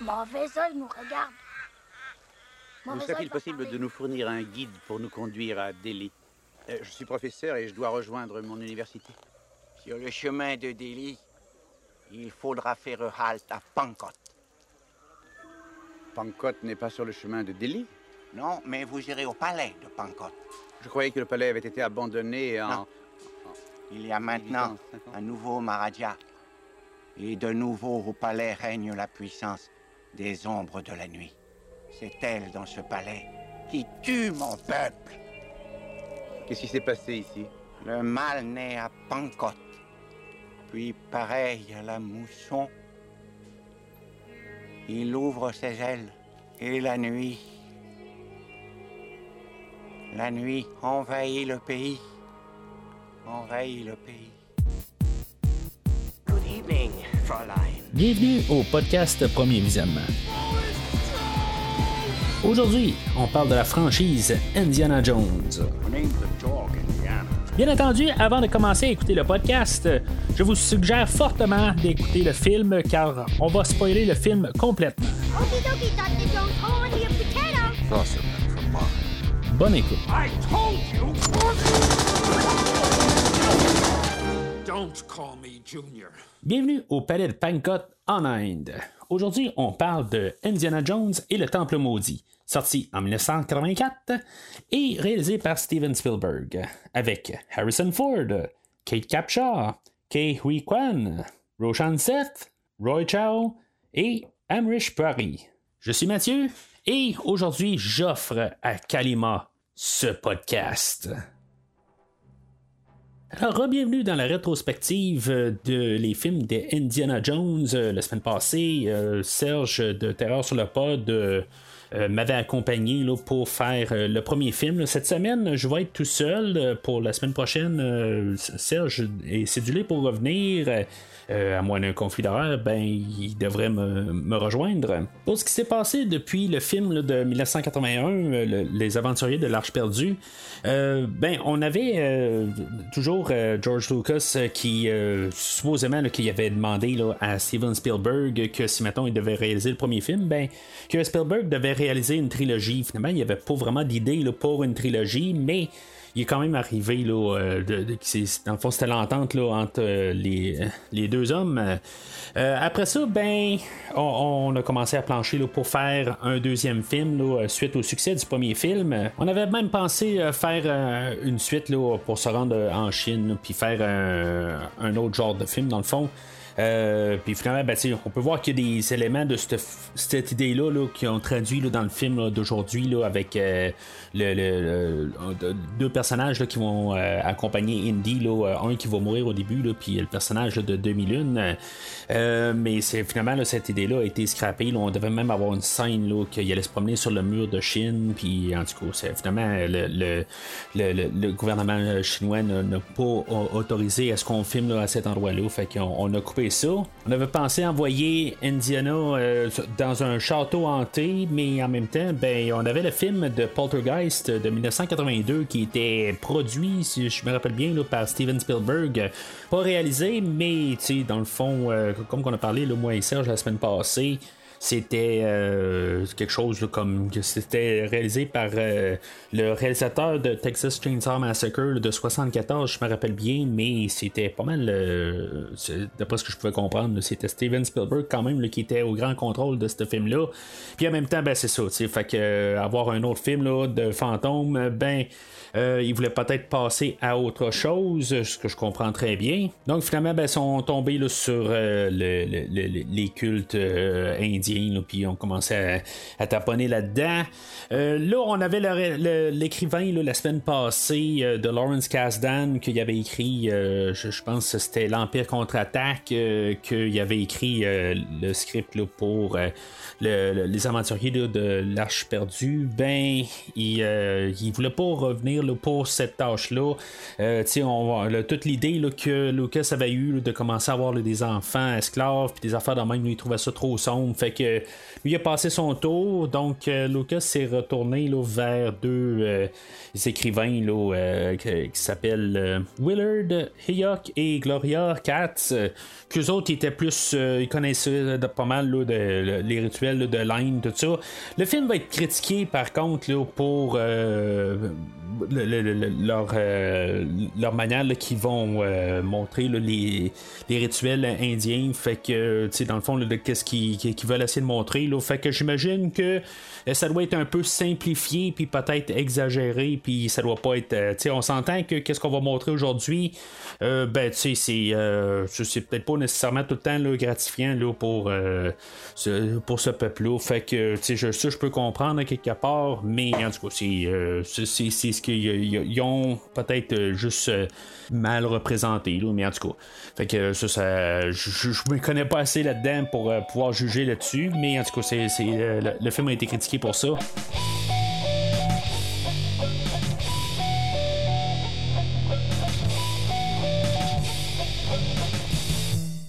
Mauvais œil nous regarde. Mauvais serait-il œil va possible parler. de nous fournir un guide pour nous conduire à Delhi? Euh, Je suis professeur et je dois rejoindre mon université. Sur le chemin de Delhi, il faudra faire halte à Pankot. Pankot n'est pas sur le chemin de Delhi? Non, mais vous irez au palais de Pankot. Je croyais que le palais avait été abandonné en... Non. Il y a maintenant un nouveau Maharaja. Et de nouveau au palais règne la puissance des ombres de la nuit. C'est elle dans ce palais qui tue mon peuple. Qu'est-ce qui s'est passé ici? Le mal naît à Pankot. Puis, pareil à la mousson, il ouvre ses ailes. Et la nuit, la nuit envahit le pays. Envahit le pays. Good evening, Fräulein. Bienvenue au podcast Premier Visionnement. Aujourd'hui, on parle de la franchise Indiana Jones. Bien entendu, avant de commencer à écouter le podcast, je vous suggère fortement d'écouter le film car on va spoiler le film complètement. Okie dokie, Dr. Jones. Hold on to your potato. Bonne écoute. I told you. Don't call me Junior. Bienvenue au palais de Pankot en Inde. Aujourd'hui, on parle de Indiana Jones et le Temple maudit, sorti en 1984 et réalisé par Steven Spielberg, avec Harrison Ford, Kate Capshaw, Kei Hui Kwan, Roshan Seth, Roy Chow et Amrish Puri. Je suis Mathieu et aujourd'hui, j'offre à Kalima ce podcast. Alors, bienvenue dans la rétrospective euh, de les films de Indiana Jones. Euh, La semaine passée, euh, Serge de Terreur sur le Pod m'avait accompagné là, pour faire le premier film. Cette semaine, je vais être tout seul. Pour la semaine prochaine, Serge est cédulé pour revenir. Euh, à moins d'un conflit d'horaire, ben, il devrait me, rejoindre. Pour ce qui s'est passé depuis le film de 1981, euh, le- Les Aventuriers de l'Arche perdue, euh, ben, on avait toujours George Lucas qui, supposément, qui avait demandé à Steven Spielberg que si, mettons, il devait réaliser le premier film, ben, que Spielberg devait réaliser une trilogie. Finalement, il n'y avait pas vraiment d'idée pour une trilogie, mais il est quand même arrivé là, euh, dans le fond c'était l'entente là, entre euh, les, deux hommes. Euh, après ça, ben on, a commencé à plancher là, pour faire un deuxième film suite au succès du premier film. On avait même pensé faire une suite là, pour se rendre en Chine puis faire un autre genre de film dans le fond. Euh, puis finalement, ben, on peut voir qu'il y a des éléments de cette, idée-là là, qui ont traduit dans le film d'aujourd'hui avec euh, deux personnages qui vont euh, accompagner Indy. Un qui va mourir au début, puis le personnage de 2001. Euh, mais c'est finalement cette idée-là a été scrappée. on devait même avoir une scène qu'il allait se promener sur le mur de Chine. Puis en tout cas, finalement le, gouvernement chinois n'a pas au- autorisé à ce qu'on filme à cet endroit-là. Fait qu'on on a coupé On avait pensé envoyer Indiana euh, dans un château hanté, mais en même temps, ben, on avait le film de Poltergeist de 1982 qui était produit, si je me rappelle bien, par Steven Spielberg. Pas réalisé, mais dans le fond, euh, comme on a parlé, là, moi et Serge la semaine passée, c'était euh, quelque chose comme c'était réalisé par euh, le réalisateur de Texas Chainsaw Massacre de 74, je me rappelle bien, mais c'était pas mal, euh, d'après ce que je pouvais comprendre, c'était Steven Spielberg quand même là, qui était au grand contrôle de ce film-là. Puis en même temps, ben c'est ça, fait que euh, avoir un autre film là, de fantôme, ben euh, ils voulaient peut-être passer à autre chose, ce que je comprends très bien. Donc finalement, ben, ils sont tombés là, sur euh, le- le- le- les cultes euh, indiens, puis on commençait à, à taponner là-dedans. Euh, là, on avait l'écrivain la semaine passée de Lawrence Kasdan qui avait écrit, je, pense que c'était l'Empire contre-attaque, qu'il avait écrit le script là, pour le- le- les aventuriers là, de l'Arche perdue. Ben, il, il voulait pas revenir pour cette tâche-là. Euh, toute l'idée que Lucas avait eu là, de commencer à avoir des enfants esclaves puis des affaires de même, lui, il trouvait ça trop sombre. Fait que lui a passé son tour, donc Lucas s'est retourné là, vers deux écrivains là, qui, s'appellent Willard Hayok et Gloria Katz. qu'eux autres étaient plus, ils connaissaient pas mal de, les rituels de Line, tout ça. Le film va être critiqué par contre là, pour leur, euh, leur manière qu'ils vont euh, montrer les, les, rituels indiens. Fait que, tu sais, dans le fond, qu'est-ce qu'ils veulent essayer de montrer. Là. Fait que j'imagine que ça doit être un peu simplifié, puis peut-être exagéré, puis ça doit pas être. tu sais, on s'entend que qu'est-ce qu'on va montrer aujourd'hui, ben, tu sais, c'est, peut-être pas nécessairement tout le temps là, gratifiant là, pour, ce, pour ce peuple-là. Fait que, tu sais, je, ça, je peux comprendre quelque part, mais en tout cas, c'est, c'est, ce qu'ils ont peut-être euh, juste euh, mal représenté, mais en tout cas. Ça, ça je, je me connais pas assez là-dedans pour euh, pouvoir juger là-dessus, mais en tout cas, c'est, le film a été critiqué pour ça.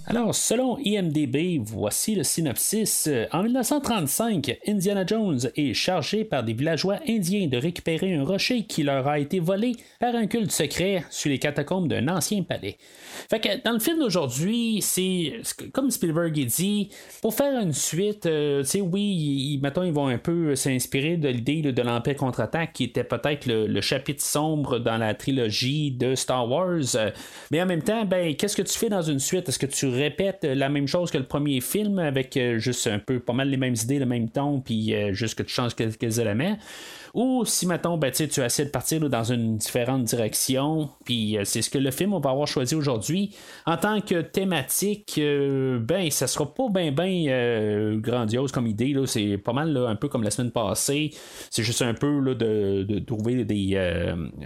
Alors, selon IMDB, voici le synopsis. En 1935, Indiana Jones est chargé par des villageois indiens de récupérer un rocher qui leur a été volé par un culte secret sur les catacombes d'un ancien palais. Fait que dans le film d'aujourd'hui, c'est comme Spielberg dit, pour faire une suite, euh, tu sais, oui, ils, mettons, ils vont un peu s'inspirer de l'idée de l'Empire contre-attaque qui était peut-être le, chapitre sombre dans la trilogie de Star Wars. mais en même temps, ben, qu'est-ce que tu fais dans une suite? Est-ce que tu répètes la même chose que le premier film avec euh, juste un peu pas mal les mêmes idées, le même ton, puis euh, juste que tu changes quelques éléments? Ou si, mettons, ben, tu essaies de partir dans une différente direction, puis euh, c'est ce que le film va avoir choisi aujourd'hui. En tant que thématique, euh, ben, ça sera pas bien, bien euh, grandiose comme idée. C'est pas mal un peu comme la semaine passée. C'est juste un peu là, de, trouver des,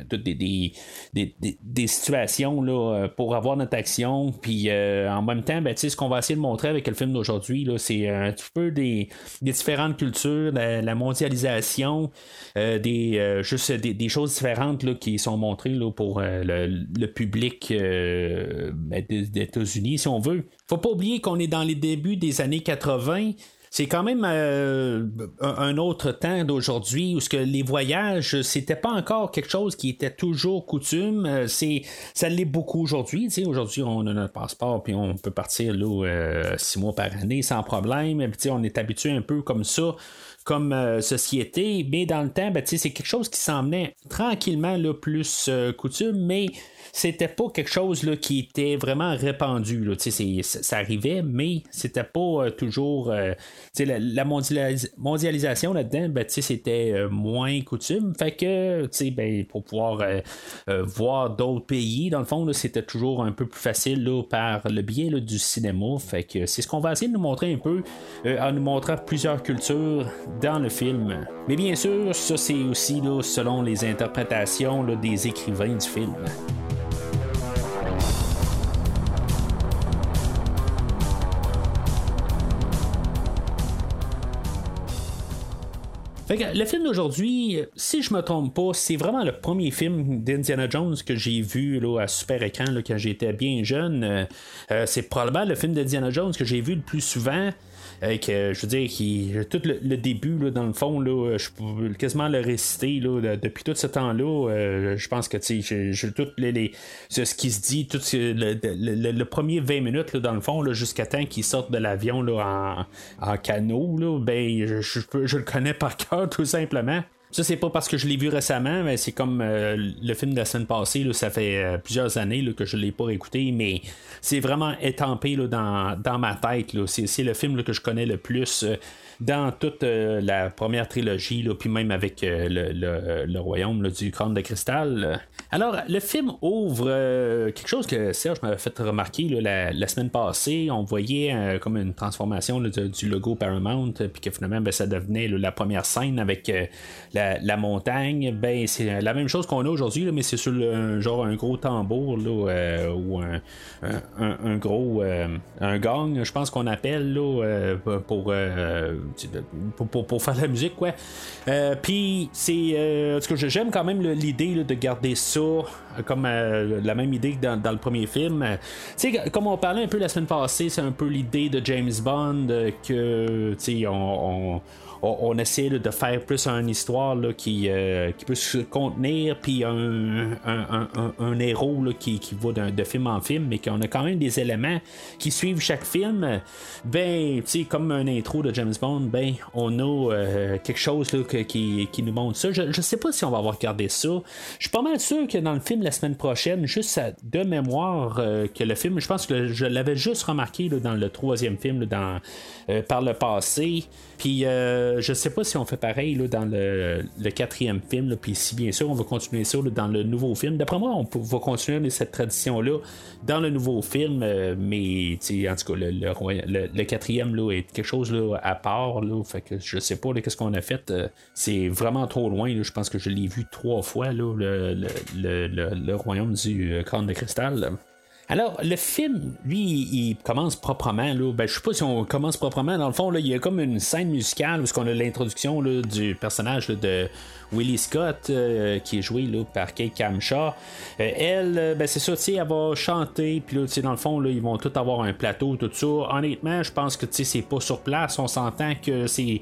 des, des, des, situations là, pour avoir notre action. Puis en même temps, ben, ce qu'on va essayer de montrer avec le film d'aujourd'hui, c'est un petit peu des, différentes cultures, la mondialisation. Euh, des, euh, juste des, choses différentes là, qui sont montrées là, pour euh, le, public ben, des, États-Unis, si on veut. Faut pas oublier qu'on est dans les débuts des années 80 c'est quand même un autre temps d'aujourd'hui où ce que les voyages c'était pas encore quelque chose qui était toujours coutume. C'est ça l'est beaucoup aujourd'hui aujourd'hui on a notre passeport puis on peut partir là six mois par année sans problème. On est habitué un peu comme ça comme euh, société, mais dans le temps, ben, c'est quelque chose qui s'emmenait tranquillement le plus euh, coutume, mais c'était pas quelque chose là, qui était vraiment répandu. Là. Ça arrivait, mais c'était pas euh, toujours. Euh, la, la mondialisation là-dedans, ben, c'était euh, moins coutume. Fait que ben, pour pouvoir voir d'autres pays, dans le fond, c'était toujours un peu plus facile là, par le biais du cinéma. Fait que c'est ce qu'on va essayer de nous montrer un peu en nous montrant plusieurs cultures dans le film. Mais bien sûr, ça c'est aussi là, selon les interprétations des écrivains du film. Le film d'aujourd'hui, si je me trompe pas, c'est vraiment le premier film d'Indiana Jones que j'ai vu là, à super écran quand j'étais bien jeune. Euh, c'est probablement le film d'Indiana Jones que j'ai vu le plus souvent que, je veux dire, qui, tout le, début, là, dans le fond, là, je peux quasiment le réciter là, depuis tout ce temps-là. Euh, je pense que j'ai tout les, ce qui se dit, tout le, premier 20 minutes, là, dans le fond, jusqu'à temps qu'il sorte de l'avion en, en canot, là, ben, je, je le connais par cœur, tout simplement. Ça, c'est pas parce que je l'ai vu récemment, mais c'est comme euh, le film de la semaine passée. ça fait euh, plusieurs années que je l'ai pas écouté, mais c'est vraiment étampé dans, dans, ma tête. C'est, le film que je connais le plus. Dans toute euh, la première trilogie, puis même avec euh, le, royaume du crâne de cristal. Alors, le film ouvre euh, quelque chose que Serge m'avait fait remarquer la, semaine passée. On voyait comme une transformation du logo Paramount, puis que finalement, ben, ça devenait la première scène avec la, montagne. Ben, c'est la même chose qu'on a aujourd'hui, mais c'est sur genre un gros tambour ou un, gros un gang, je pense qu'on appelle là, pour pour, faire la musique, quoi. Puis, c'est. ce que j'aime quand même l'idée de garder ça comme la même idée que dans, le premier film. tu sais, comme on parlait un peu la semaine passée, c'est un peu l'idée de James Bond que, tu sais, on, essaie de faire plus une histoire qui, euh, qui peut se contenir, puis un, héros qui, va de film en film, mais qu'on a quand même des éléments qui suivent chaque film. Ben, tu sais, comme un intro de James Bond, ben, on a euh, quelque chose qui, qui, nous montre ça. Je, ne sais pas si on va avoir regardé ça. Je suis pas mal sûr que dans le film la semaine prochaine, juste de mémoire, euh, que le film, je pense que je l'avais juste remarqué dans le troisième film, dans, par le passé. Puis euh, je sais pas si on fait pareil là, dans le, quatrième film, puis si bien sûr on va continuer ça dans le nouveau film. D'après moi, on va continuer cette tradition-là dans le nouveau film, euh, mais en tout cas, le, le, quatrième là, est quelque chose là, à part. Là, fait que je sais pas qu'est-ce qu'on a fait. Euh, c'est vraiment trop loin. je pense que je l'ai vu trois fois, là, le, royaume du crâne de cristal. Alors, le film, lui, il commence proprement. Là. Ben, je sais pas si on commence proprement. Dans le fond, là, il y a comme une scène musicale où on a l'introduction du personnage de Willie Scott, euh, qui est joué là, par Kate Camshaw. Euh, elle, euh, ben, c'est ça, elle va chanter, puis là, dans le fond, là, ils vont tous avoir un plateau, tout ça. Honnêtement, je pense que c'est pas sur place. On s'entend que c'est,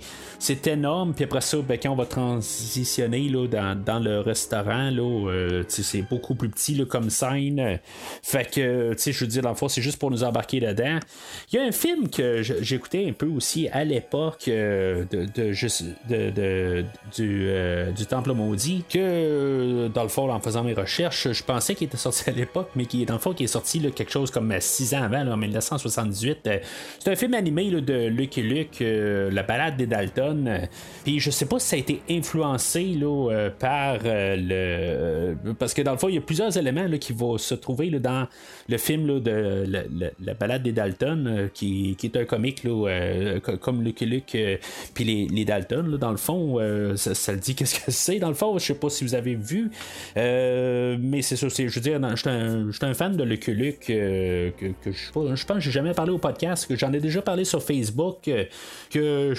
énorme, puis après ça, ben, quand on va transitionner là, dans, dans le restaurant, là, c'est beaucoup plus petit là, comme scène. Fait que, je veux dire, dans le fond, c'est juste pour nous embarquer dedans. Il y a un film que j'écoutais un peu aussi à l'époque de, de, de, du du Temple maudit que, euh, dans le fond, en faisant mes recherches, je pensais qu'il était sorti à l'époque, mais qui est dans le fond qui est sorti quelque chose comme 6 ans avant, en 1978. Euh, c'est un film animé de Lucky Luke, euh, La balade des Dalton. Puis je sais pas si ça a été influencé là, par le. Parce que dans le fond, il y a plusieurs éléments qui vont se trouver dans le film de la, balade des Dalton, qui, est un comique comme Lucky Luke, puis les, Dalton, dans le fond, ça, ça, le dit qu'est-ce que c'est dans le fond. Je sais pas si vous avez vu, euh, mais c'est ça. Je veux dire, je suis un, fan de Lucky Luke euh, que, je, pense que j'ai jamais parlé au podcast, que j'en ai déjà parlé sur Facebook, euh, que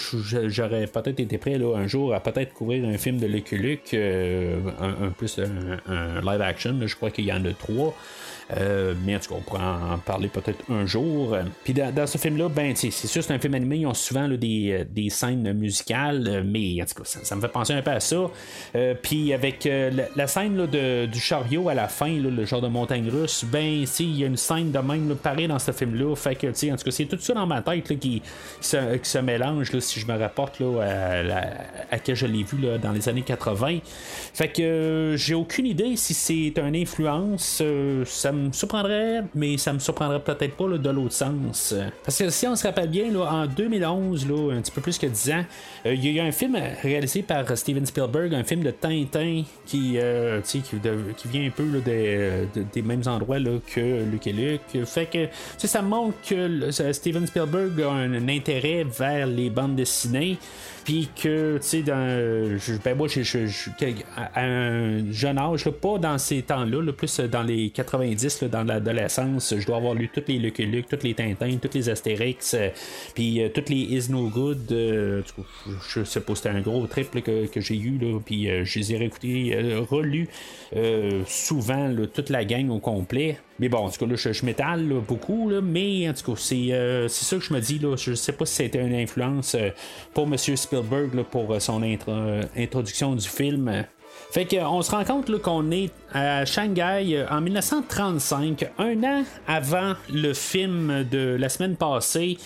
j'aurais peut-être été prêt là, un jour à peut-être couvrir un film de Lucky un, plus un, live action. je crois qu'il y en a trois. Euh, mais en tout cas, on pourra en parler peut-être un jour. Puis dans, ce film-là, ben, c'est sûr, c'est un film animé. Ils ont souvent des, euh, des, scènes musicales, euh, mais en tout cas, ça, me fait penser un peu à ça. puis avec la, scène de, du chariot à la fin, le genre de montagne russe, ben, il y a une scène de même pareil dans ce film-là. Fait que, en tout cas, c'est tout ça dans ma tête qui, se, qui, se, mélange, si je me rapporte là, à, à, que je l'ai vu là, dans les années 80. Fait que j'ai aucune idée si c'est une influence. ça me me surprendrait, mais ça me surprendrait peut-être pas de l'autre sens. Parce que si on se rappelle bien, là, en 2011, là, un petit peu plus que 10 ans, euh, il y a eu un film réalisé par Steven Spielberg, un film de Tintin qui, euh, qui, qui, vient un peu des mêmes endroits là, que Luke et Luke. Fait que ça montre que Steven Spielberg a un intérêt vers les bandes dessinées. Puis que, tu sais, dans, ben moi, je, à un jeune âge, pas dans ces temps-là, plus dans les 90, dans l'adolescence, je dois avoir lu tous les Lucky Luke, tous les Tintins, tous les Astérix, euh, puis euh, toutes les Is No Good. Euh, je sais pas, c'était un gros trip que, j'ai eu, là, puis je les ai réécoutés, relus souvent, toute la gang au complet. Mais bon, en tout cas, là, je, m'étale beaucoup, là, mais en tout cas, c'est, ça que je me dis. Là, je sais pas si c'était une influence pour M. Spielberg pour euh, son euh, introduction du film. Fait qu'on se rend compte qu'on est à Shanghai euh, en 1935, un an avant le film de la semaine passée.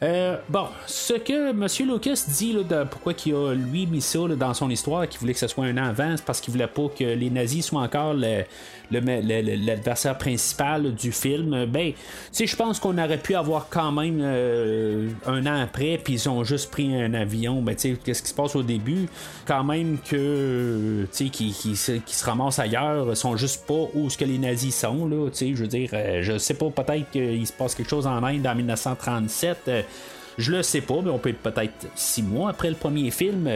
bon, ce que M. Lucas dit de pourquoi il a lui mis ça dans son histoire, qu'il voulait que ce soit un an avant, c'est parce qu'il voulait pas que les nazis soient encore le, l'adversaire principal du film, ben, tu je pense qu'on aurait pu avoir quand même euh, un an après, puis ils ont juste pris un avion. Ben, qu'est-ce qui se passe au début? Quand même que, tu sais, qui, se ramassent ailleurs, sont juste pas où ce que les nazis sont, là, je veux dire, euh, je sais pas, peut-être qu'il se passe quelque chose en Inde en 1937. Je le sais pas, mais on peut être peut-être six mois après le premier film.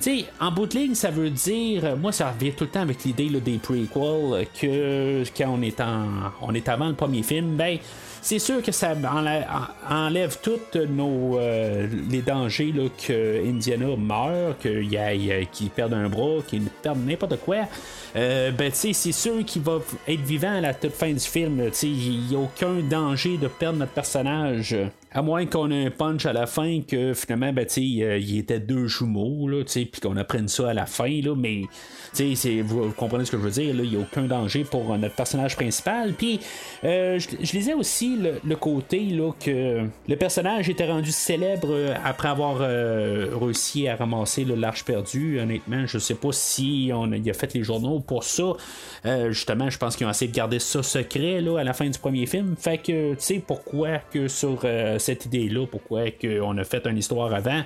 Sais, en bout de ligne, ça veut dire, moi, ça revient tout le temps avec l'idée des prequels, que quand on est, en, on est avant le premier film, ben c'est sûr que ça enlève, tous nos euh, les dangers là, que Indiana meurt, qu'il perde un bras, qu'il perde n'importe quoi. Euh, ben, c'est sûr qu'il va être vivant à la toute fin du film. Il n'y a aucun danger de perdre notre personnage. À moins qu'on ait un punch à la fin que finalement, ben, euh, il était deux jumeaux, puis qu'on apprenne ça à la fin, là, mais vous comprenez ce que je veux dire, il n'y a aucun danger pour notre personnage principal. Puis, euh, je, lisais aussi le, côté là, que le personnage était rendu célèbre après avoir réussi à ramasser l'arche perdue. Honnêtement, je sais pas si on a fait les journaux pour ça. Euh, justement, je pense qu'ils ont essayé de garder ça secret là, à la fin du premier film. Fait que, tu sais, pourquoi que sur euh, cette idée-là, pourquoi qu'on a fait une histoire avant,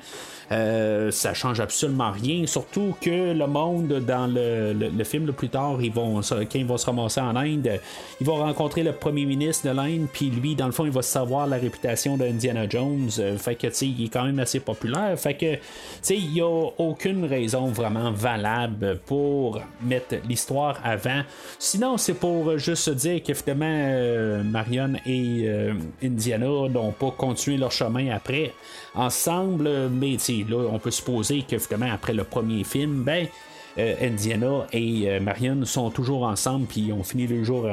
euh, ça change absolument rien. Surtout que le monde dans le, film le plus tard, ils vont, quand ils vont se ramasser en Inde, ils vont rencontrer le premier ministre de l'Inde, puis lui, dans le fond, il va savoir la réputation d'Indiana Jones. fait que, tu sais, il est quand même assez populaire. Fait que, tu sais, il n'y a aucune raison vraiment valable pour mettre l'histoire avant. Sinon, c'est pour juste dire que finalement, euh, Marion et euh, Indiana n'ont pas continué leur chemin après ensemble, mais là, on peut supposer que finalement, après le premier film, ben. Euh, Indiana et Marion sont toujours ensemble, puis ont fini le jour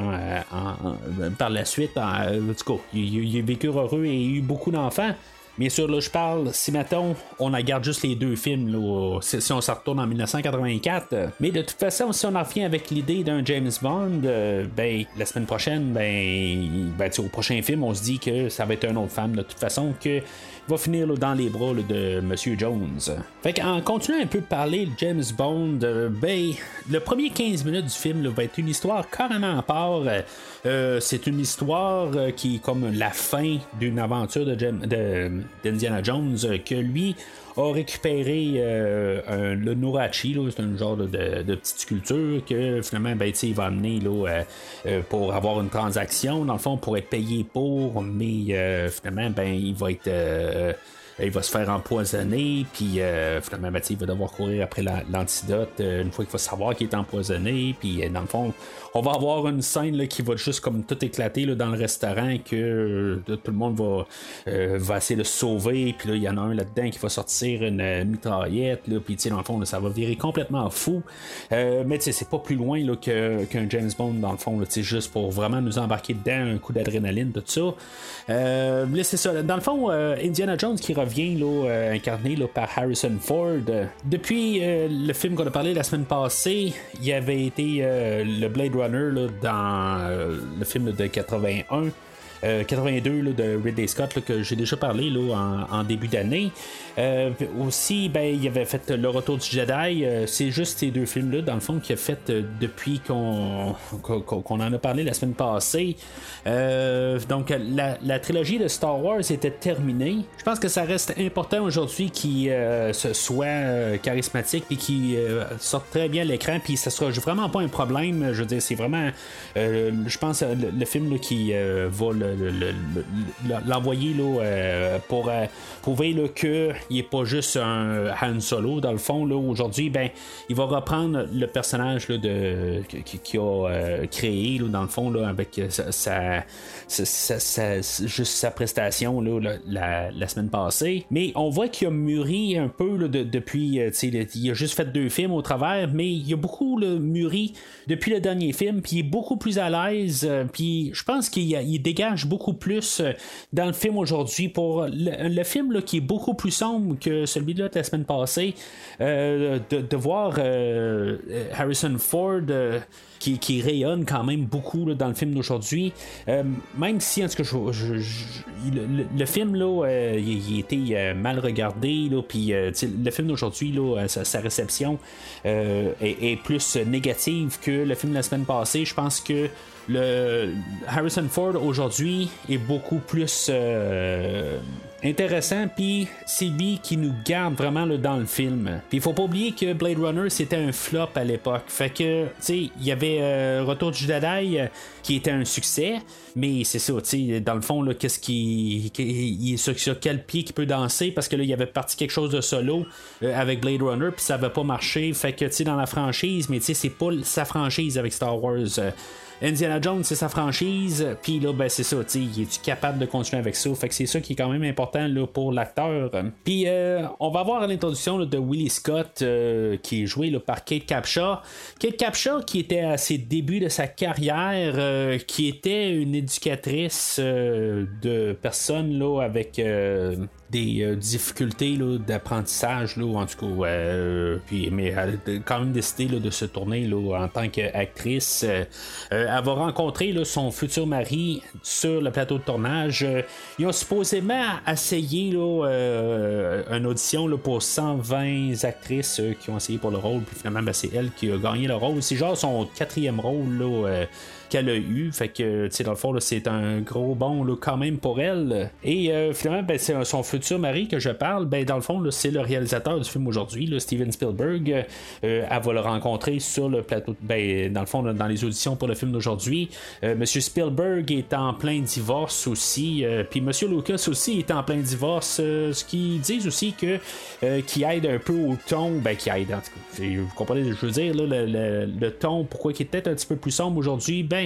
par la suite. En, tout cas, ils, ont vécu heureux et eu beaucoup d'enfants. Bien sûr, là, je parle, si mettons, on regarde juste les deux films, là, si, on se retourne en 1984. mais de toute façon, si on en revient avec l'idée d'un James Bond, euh, ben, la semaine prochaine, ben, ben au prochain film, on se dit que ça va être un autre femme, de toute façon, que va finir dans les bras de Monsieur Jones. Fait en continuant un peu de parler de James Bond, euh, ben, le premier 15 minutes du film va être une histoire carrément à part. Euh, c'est une histoire qui est comme la fin d'une aventure de, d'Indiana Jones que lui a récupéré euh, le Norachi, c'est un genre de, petite sculpture que finalement ben, il va amener là, euh, euh, pour avoir une transaction, dans le fond, pour être payé pour, mais finalement ben, il va être il va se faire empoisonner, puis finalement, ben, il va devoir courir après l'antidote une fois qu'il va savoir qu'il est empoisonné, puis dans le fond, on va avoir une scène là, qui va juste comme tout éclater là, dans le restaurant que euh, tout le monde va, euh, essayer de sauver. Puis là, il y en a un là-dedans qui va sortir une, euh, mitraillette. Là, puis dans le fond, ça va virer complètement fou. mais c'est pas plus loin là, qu'un James Bond, dans le fond, là, juste pour vraiment nous embarquer dedans, un coup d'adrénaline, tout ça. mais c'est ça. Dans le fond, Indiana Jones qui revient là, incarné là, par Harrison Ford. Depuis le film qu'on a parlé la semaine passée, il avait été le Blade Dans euh, le film de 81. 82 euh, de Ridley Scott que j'ai déjà parlé là, en, début d'année. Euh, aussi, ben, il avait fait Le Retour du Jedi. c'est juste ces deux films-là, dans le fond, qu'il a fait depuis qu'on, qu'on, en a parlé la semaine passée. donc, la, trilogie de Star Wars était terminée. Je pense que ça reste important aujourd'hui qu'il soit charismatique et qu'il sorte très bien à l'écran. Puis, ça sera vraiment pas un problème. Je veux dire, c'est vraiment, je pense, le, film qui va l'envoyer euh, pour euh, prouver qu'il n'est pas juste un Han Solo dans le fond. Aujourd'hui, ben, il va reprendre le personnage de, qu'il a euh, créé dans le fond avec sa, juste sa prestation la, semaine passée. Mais on voit qu'il a mûri un peu depuis. il a juste fait deux films au travers, mais il a beaucoup mûri depuis le dernier film, puis il est beaucoup plus à l'aise. puis je pense qu'il dégage beaucoup plus euh, dans le film aujourd'hui. Pour le, film là, qui est beaucoup plus sombre que celui de la semaine passée, euh, de, voir euh, Harrison Ford. Qui, rayonne quand même beaucoup dans le film d'aujourd'hui. même si, en tout cas, le, film, là, il, était mal regardé, puis le film d'aujourd'hui, sa, sa, réception est, plus négative que le film de la semaine passée. Je pense que le Harrison Ford aujourd'hui est beaucoup plus euh, intéressant, puis c'est lui qui nous garde vraiment dans le film. Puis il faut pas oublier que Blade Runner c'était un flop à l'époque. Fait que, tu sais, il y avait euh, Retour du Jedi euh, qui était un succès, mais c'est ça, tu sais, dans le fond, qu'est-ce qui. Est sur, quel pied qu'il peut danser, parce que là, il y avait parti quelque chose de solo avec Blade Runner, puis ça avait pas marché. Fait que, tu sais, dans la franchise, mais tu sais, c'est pas sa franchise avec Star Wars. Indiana Jones, c'est sa franchise, puis là, ben, c'est ça, tu il est capable de continuer avec ça? Fait que c'est ça qui est quand même important là, pour l'acteur. Puis euh, on va voir l'introduction de Willie Scott, euh, qui est joué là, par Kate Capshaw. Kate Capshaw, qui était à ses débuts de sa carrière, euh, qui était une éducatrice de personnes là, avec des euh, difficultés d'apprentissage, en tout cas. Euh, puis, mais elle a quand même décidé de se tourner là, en tant qu'actrice. Euh, elle va rencontrer son futur mari sur le plateau de tournage. ils ont supposément essayé là, une audition là, pour 120 actrices qui ont essayé pour le rôle. Puis finalement, ben, c'est elle qui a gagné le rôle. C'est genre son quatrième rôle. Là, qu'elle a eu. Fait que, tu sais, dans le fond, c'est un gros bon là, quand même pour elle. Et euh, finalement, ben, c'est son futur mari que je parle. Ben, dans le fond, c'est le réalisateur du film aujourd'hui, Steven Spielberg. Euh, elle va le rencontrer sur le plateau. Ben, dans le fond, dans les auditions pour le film d'aujourd'hui. Euh, Monsieur Spielberg est en plein divorce aussi. Puis Monsieur Lucas aussi est en plein divorce. ce qui disent aussi que qui aide un peu au ton. Ben, qui aide. Vous comprenez, je veux dire, le, le, le, ton, pourquoi il est peut-être un petit peu plus sombre aujourd'hui. Ben,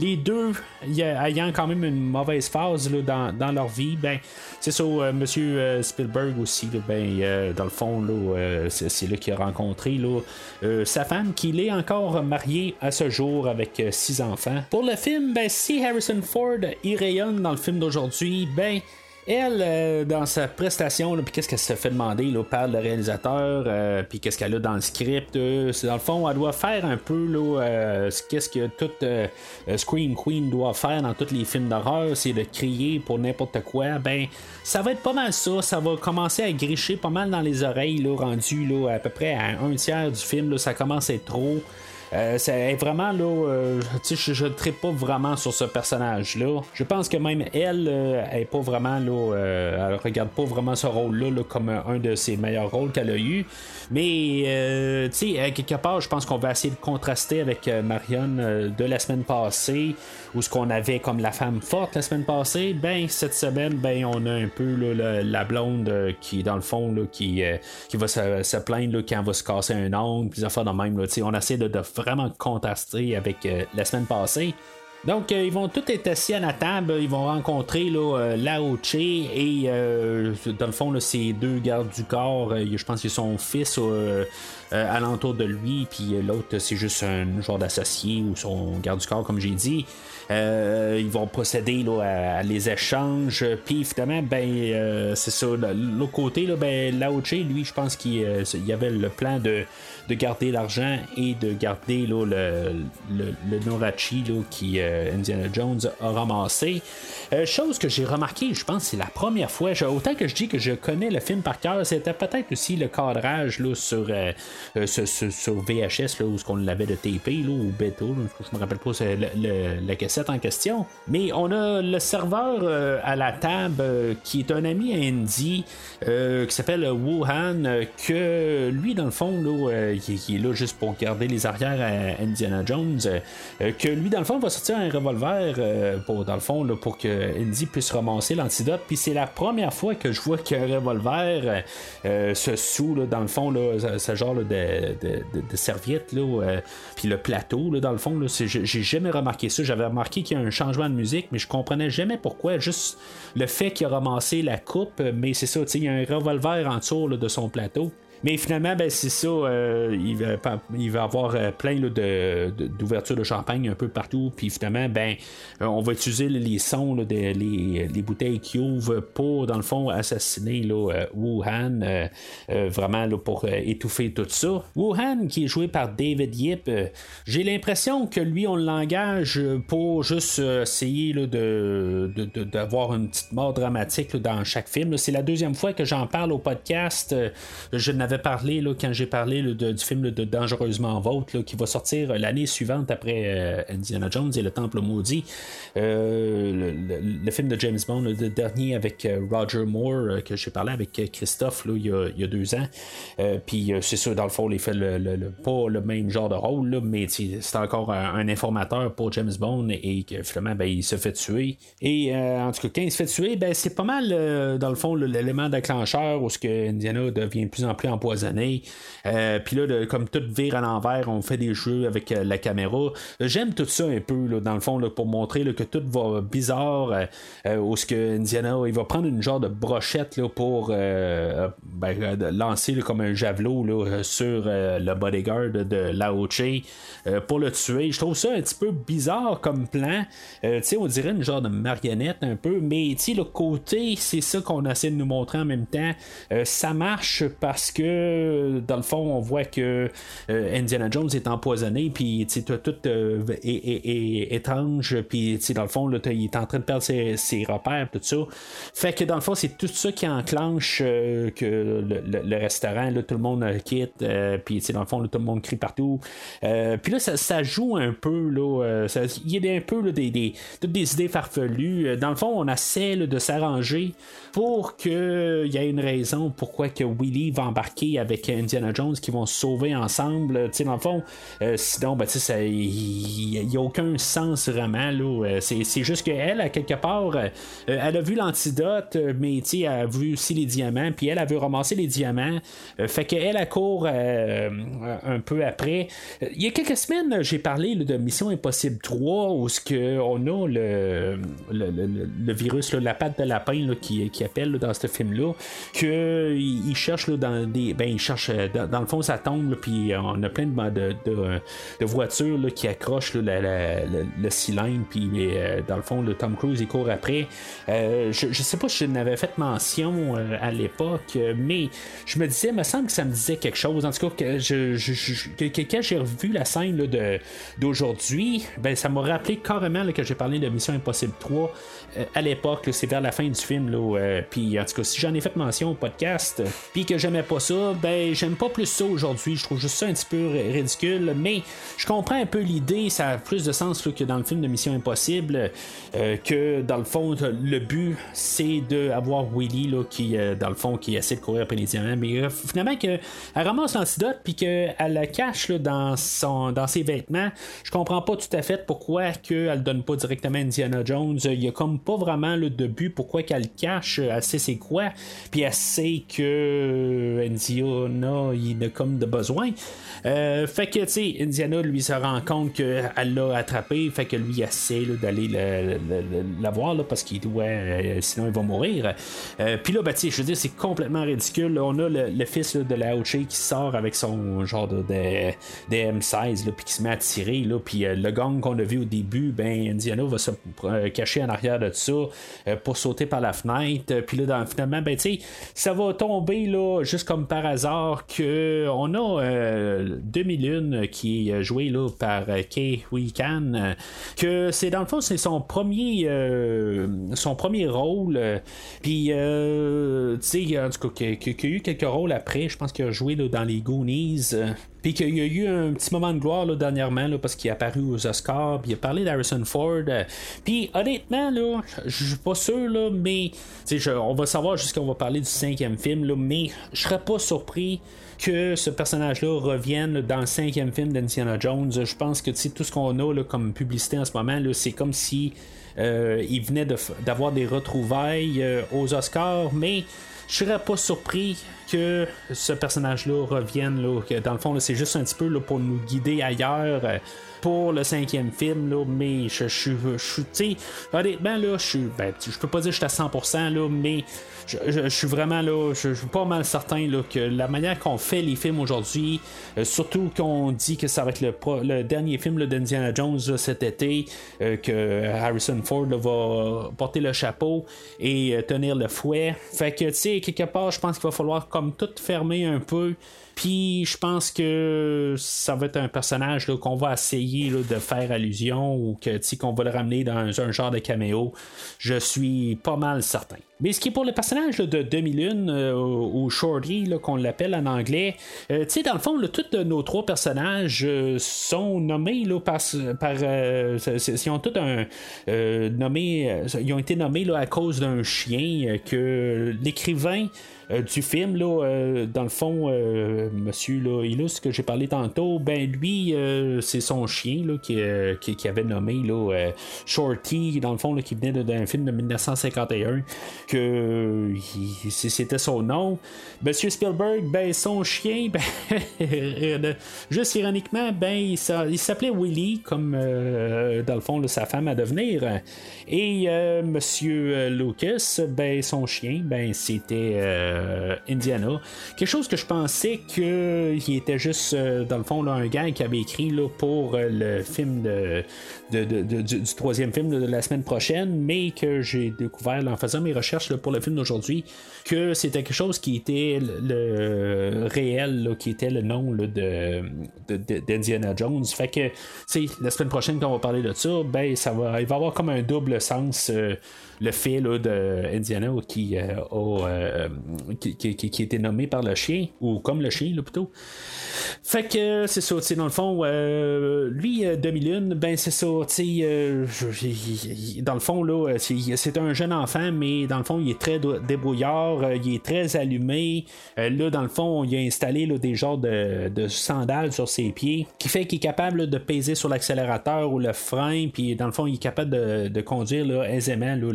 les deux ayant quand même une mauvaise phase dans, leur vie, ben, c'est ça, euh, Monsieur euh, Spielberg aussi, ben, euh, dans le fond, c'est là qu'il a rencontré sa femme, qu'il est encore marié à ce jour avec six enfants. Pour le film, ben, si Harrison Ford y rayonne dans le film d'aujourd'hui, ben, elle, euh, dans sa prestation, puis qu'est-ce qu'elle se fait demander là, par le réalisateur, euh, puis qu'est-ce qu'elle a dans le script, euh, dans le fond, elle doit faire un peu là, qu'est-ce que toute Scream Queen doit faire dans tous les films d'horreur, c'est de crier pour n'importe quoi. Ben, ça va être pas mal ça, ça va commencer à gricher pas mal dans les oreilles, là, rendu là, à peu près à un tiers du film, ça commence à être trop. Euh, c'est vraiment là, euh, je ne traite pas vraiment sur ce personnage-là. Je pense que même elle, euh, est pas vraiment là, elle regarde pas vraiment ce rôle-là comme un de ses meilleurs rôles qu'elle a eu. Mais, tu sais, quelque part, je pense qu'on va essayer de contraster avec Marion de la semaine passée, où ce qu'on avait comme la femme forte la semaine passée. Ben, cette semaine, ben, on a un peu la, blonde qui, dans le fond, qui, qui va se, plaindre quand elle va se casser un ongle, puis ça de même. Là, on essaie de, de vraiment contrasté avec euh, la semaine passée. Donc, euh, ils vont tous être assis à la table, ils vont rencontrer là, euh, Lao Che et dans le fond, ces deux gardes du corps, je pense que son fils alentour de lui, puis l'autre, c'est juste un genre d'associé ou son garde du corps, comme j'ai dit. ils vont procéder là, à, les échanges. Puis finalement, ben, c'est ça. L'autre côté, là, ben, lui, je pense qu'il y avait le plan de de garder l'argent et de garder le, le, le, Norachi qui euh, Indiana Jones a ramassé. Euh, chose que j'ai remarqué, je pense, c'est la première fois. autant que je dis que je connais le film par cœur, c'était peut-être aussi le cadrage là, sur, euh, sur, VHS, là, où on l'avait de TP là, ou bêta. je me rappelle pas la cassette en question. Mais on a le serveur à la table qui est un ami à Andy qui s'appelle Wuhan, que lui, dans le fond, là, qui, est là juste pour garder les arrières à Indiana Jones, euh, que lui, dans le fond, va sortir un revolver euh, pour, dans le fond, pour que Indy puisse ramasser l'antidote. Puis c'est la première fois que je vois qu'un revolver euh, se sous, dans le fond, là, ce genre de, de, serviette, là, puis le plateau, là, dans le fond, j'ai jamais remarqué ça. J'avais remarqué qu'il y a un changement de musique, mais je comprenais jamais pourquoi. Juste le fait qu'il a ramassé la coupe, mais c'est ça, il y a un revolver en dessous de son plateau. Mais finalement, ben, c'est ça. Euh, il, va, il avoir euh, plein de, d'ouvertures de, champagne un peu partout. Puis finalement, ben, euh, on va utiliser les sons, des, les, bouteilles qui ouvrent pour, dans le fond, assassiner là, Wuhan. vraiment pour étouffer tout ça. Wuhan, qui est joué par David Yip, j'ai l'impression que lui, on l'engage pour juste essayer là, de, d'avoir une petite mort dramatique dans chaque film. C'est la deuxième fois que j'en parle au podcast. Je n'avais avais parlé là, quand j'ai parlé du film de Dangereusement Vôtre qui va sortir l'année suivante après Indiana Jones et le Temple Maudit. Le, film de James Bond, le dernier avec Roger Moore, que j'ai parlé avec Christophe il, y a, deux ans. Puis c'est sûr, dans le fond, il fait le, pas le même genre de rôle, mais c'est encore un, informateur pour James Bond et que finalement, ben, il se fait tuer. Et en tout cas, quand il se fait tuer, ben, c'est pas mal, dans le fond, l'élément déclencheur où ce que Indiana devient de plus en plus empoisonné. Euh, puis là, comme tout vire à l'envers, on fait des jeux avec euh, la caméra. J'aime tout ça un peu, dans le fond, pour montrer que tout va bizarre. Euh, où ce que Indiana, il va prendre une genre de brochette pour ben, lancer comme un javelot sur le bodyguard de Lao Che pour le tuer. Je trouve ça un petit peu bizarre comme plan. on dirait une genre de marionnette un peu, mais le côté, c'est ça qu'on essaie de nous montrer en même temps. ça marche parce que, dans le fond, on voit que euh, Indiana Jones est empoisonné, puis tout euh, est, étrange, puis dans le fond, il est en train de perdre ses, repères, tout ça. Fait que, dans le fond, c'est tout ça qui enclenche euh, que le, restaurant, tout le monde quitte, puis dans le fond, tout le monde crie partout. puis là, ça, joue un peu, là, il y a un peu des, des, toutes des idées farfelues. Dans le fond, on essaie de s'arranger pour qu'il y ait une raison pourquoi que Willy va embarquer avec Indiana Jones qui vont se sauver ensemble. dans le fond, euh, sinon, ben, il n'y a aucun sens vraiment. Euh, c'est juste qu'elle, à quelque part, euh, elle a vu l'antidote, mais elle a vu aussi les diamants, puis elle, a veut ramasser les diamants. fait qu'elle, elle court un peu après. Il y a quelques semaines, j'ai parlé de Mission Impossible 3, où ce que on a le, le, virus, la patte de lapin qui, qui appelle dans ce film-là, qu'il cherche dans des. Ben, il cherche. Euh, dans, le fond, ça tombe, puis on a plein de, de, voitures qui accrochent le, cylindre, puis euh, dans le fond, le Tom Cruise, il court après. Euh, je, je sais pas si je n'avais fait mention à l'époque, mais je me disais, il me semble que ça me disait quelque chose. En tout cas, que, je, quand j'ai revu la scène d'aujourd'hui, ben, ça m'a rappelé carrément que j'ai parlé de Mission Impossible 3 à l'époque. C'est vers la fin du film. puis en tout cas, si j'en ai fait mention au podcast, puis que j'aimais pas ça, ben j'aime pas plus ça aujourd'hui. Je trouve juste ça un petit peu ridicule, mais je comprends un peu l'idée. Ça a plus de sens que dans le film de Mission Impossible, euh, que dans le fond, le but c'est d'avoir Willy là, qui, euh, dans le fond, qui essaie de courir après les diamants, mais euh, finalement qu'elle ramasse l'antidote puis qu'elle la cache dans son, dans ses vêtements. Je comprends pas tout à fait pourquoi qu'elle donne pas directement Indiana Jones. Il y a comme pas vraiment le de but pourquoi qu'elle cache. Elle sait c'est quoi, puis elle sait que Indiana il a comme de besoin. Euh, fait que, tu sais, Indiana, lui, se rend compte qu'elle l'a attrapé, fait que lui, essaie d'aller la voir, là, parce qu'il doit, euh, sinon il va mourir. Euh, puis là, ben, tu sais, je veux dire, c'est complètement ridicule. On a le, fils de la Oche qui sort avec son genre de, de, M16, puis qui se met à tirer, puis le gang qu'on a vu au début, ben, Indiana va se cacher en arrière de ça pour sauter par la fenêtre. Puis là, finalement, ben, tu sais, ça va tomber, là, juste comme par hasard, que on a 2001 qui est joué là, par Kay Weekan, que c'est dans le fond, c'est son premier euh, son premier rôle. Puis, euh, tu sais, en tout cas, qu'il a eu quelques rôles après. Je pense qu'il a joué dans les Goonies. Puis qu'il y a eu un petit moment de gloire dernièrement parce qu'il est apparu aux Oscars, puis il a parlé d'Harrison Ford. puis honnêtement, là, je suis pas sûr, mais on va savoir jusqu'à on va parler du cinquième film, mais je serais pas surpris que ce personnage-là revienne dans le cinquième film d'Indiana Jones. Je pense que tout ce qu'on a comme publicité en ce moment, c'est comme si euh, il venait d'avoir des retrouvailles euh, aux Oscars, mais je serais pas surpris que ce personnage-là revienne. Là, que dans le fond, c'est juste un petit peu là, pour nous guider ailleurs. Euh, pour le cinquième film, là, mais je suis. Je, honnêtement, là, je. Ben, je peux pas dire que je suis à 100%, là, mais je, suis vraiment là, je, suis pas mal certain là, que la manière qu'on fait les films aujourd'hui, euh, surtout qu'on dit que ça va être le, dernier film d'Indiana Jones cet été, euh, que Harrison Ford va porter le chapeau et tenir le fouet. Fait que, tu sais, quelque part, je pense qu'il va falloir comme tout fermer un peu. Puis je pense que ça va être un personnage qu'on va essayer de faire allusion ou que qu'on va le ramener dans un, genre de caméo. Je suis pas mal certain. Mais ce qui est pour le personnage de Demi-Lune euh, ou Shorty, qu'on l'appelle en anglais, euh, dans le fond, tous nos trois personnages euh, sont nommés là, par. par ils ont tous un. nommé, ils ont été nommés là, à cause d'un chien que l'écrivain euh, du film, là, euh, dans le fond, euh, monsieur là, Illustre que j'ai parlé tantôt, ben lui, c'est son chien là, qui, qui, avait nommé là, Shorty, dans le fond, là, qui venait d'un film de 1951, que c'était son nom. Monsieur Spielberg, ben son chien, ben, juste ironiquement, ben il, s'appelait Willy, comme dans le fond, sa femme à devenir. Et Monsieur Lucas, ben son chien, ben c'était euh, Indiana. Quelque chose que je pensais qu'il était juste, euh, dans le fond, un gars qui avait écrit là, pour euh, le film de, du, troisième film de la semaine prochaine, mais que j'ai découvert en faisant mes recherches pour le film d'aujourd'hui que c'était quelque chose qui était le, réel, qui était le nom d'Indiana Jones. Fait que, la semaine prochaine, quand on va parler de ça, ben, ça va, il va avoir comme un double sens le fait là, de Indiana qui, euh, euh, qui, qui, qui, était nommé par le chien, ou comme le chien là, plutôt. Fait que c'est ça, dans le fond, euh, lui, Demi-Lune, ben c'est ça, dans le fond, là, c'est un jeune enfant, mais dans le fond, il est très débrouillard, il est très allumé. là, dans le fond, il a installé là, des genres de, de, sandales sur ses pieds, qui fait qu'il est capable de peser sur l'accélérateur ou le frein, puis dans le fond, il est capable de, conduire aisément là,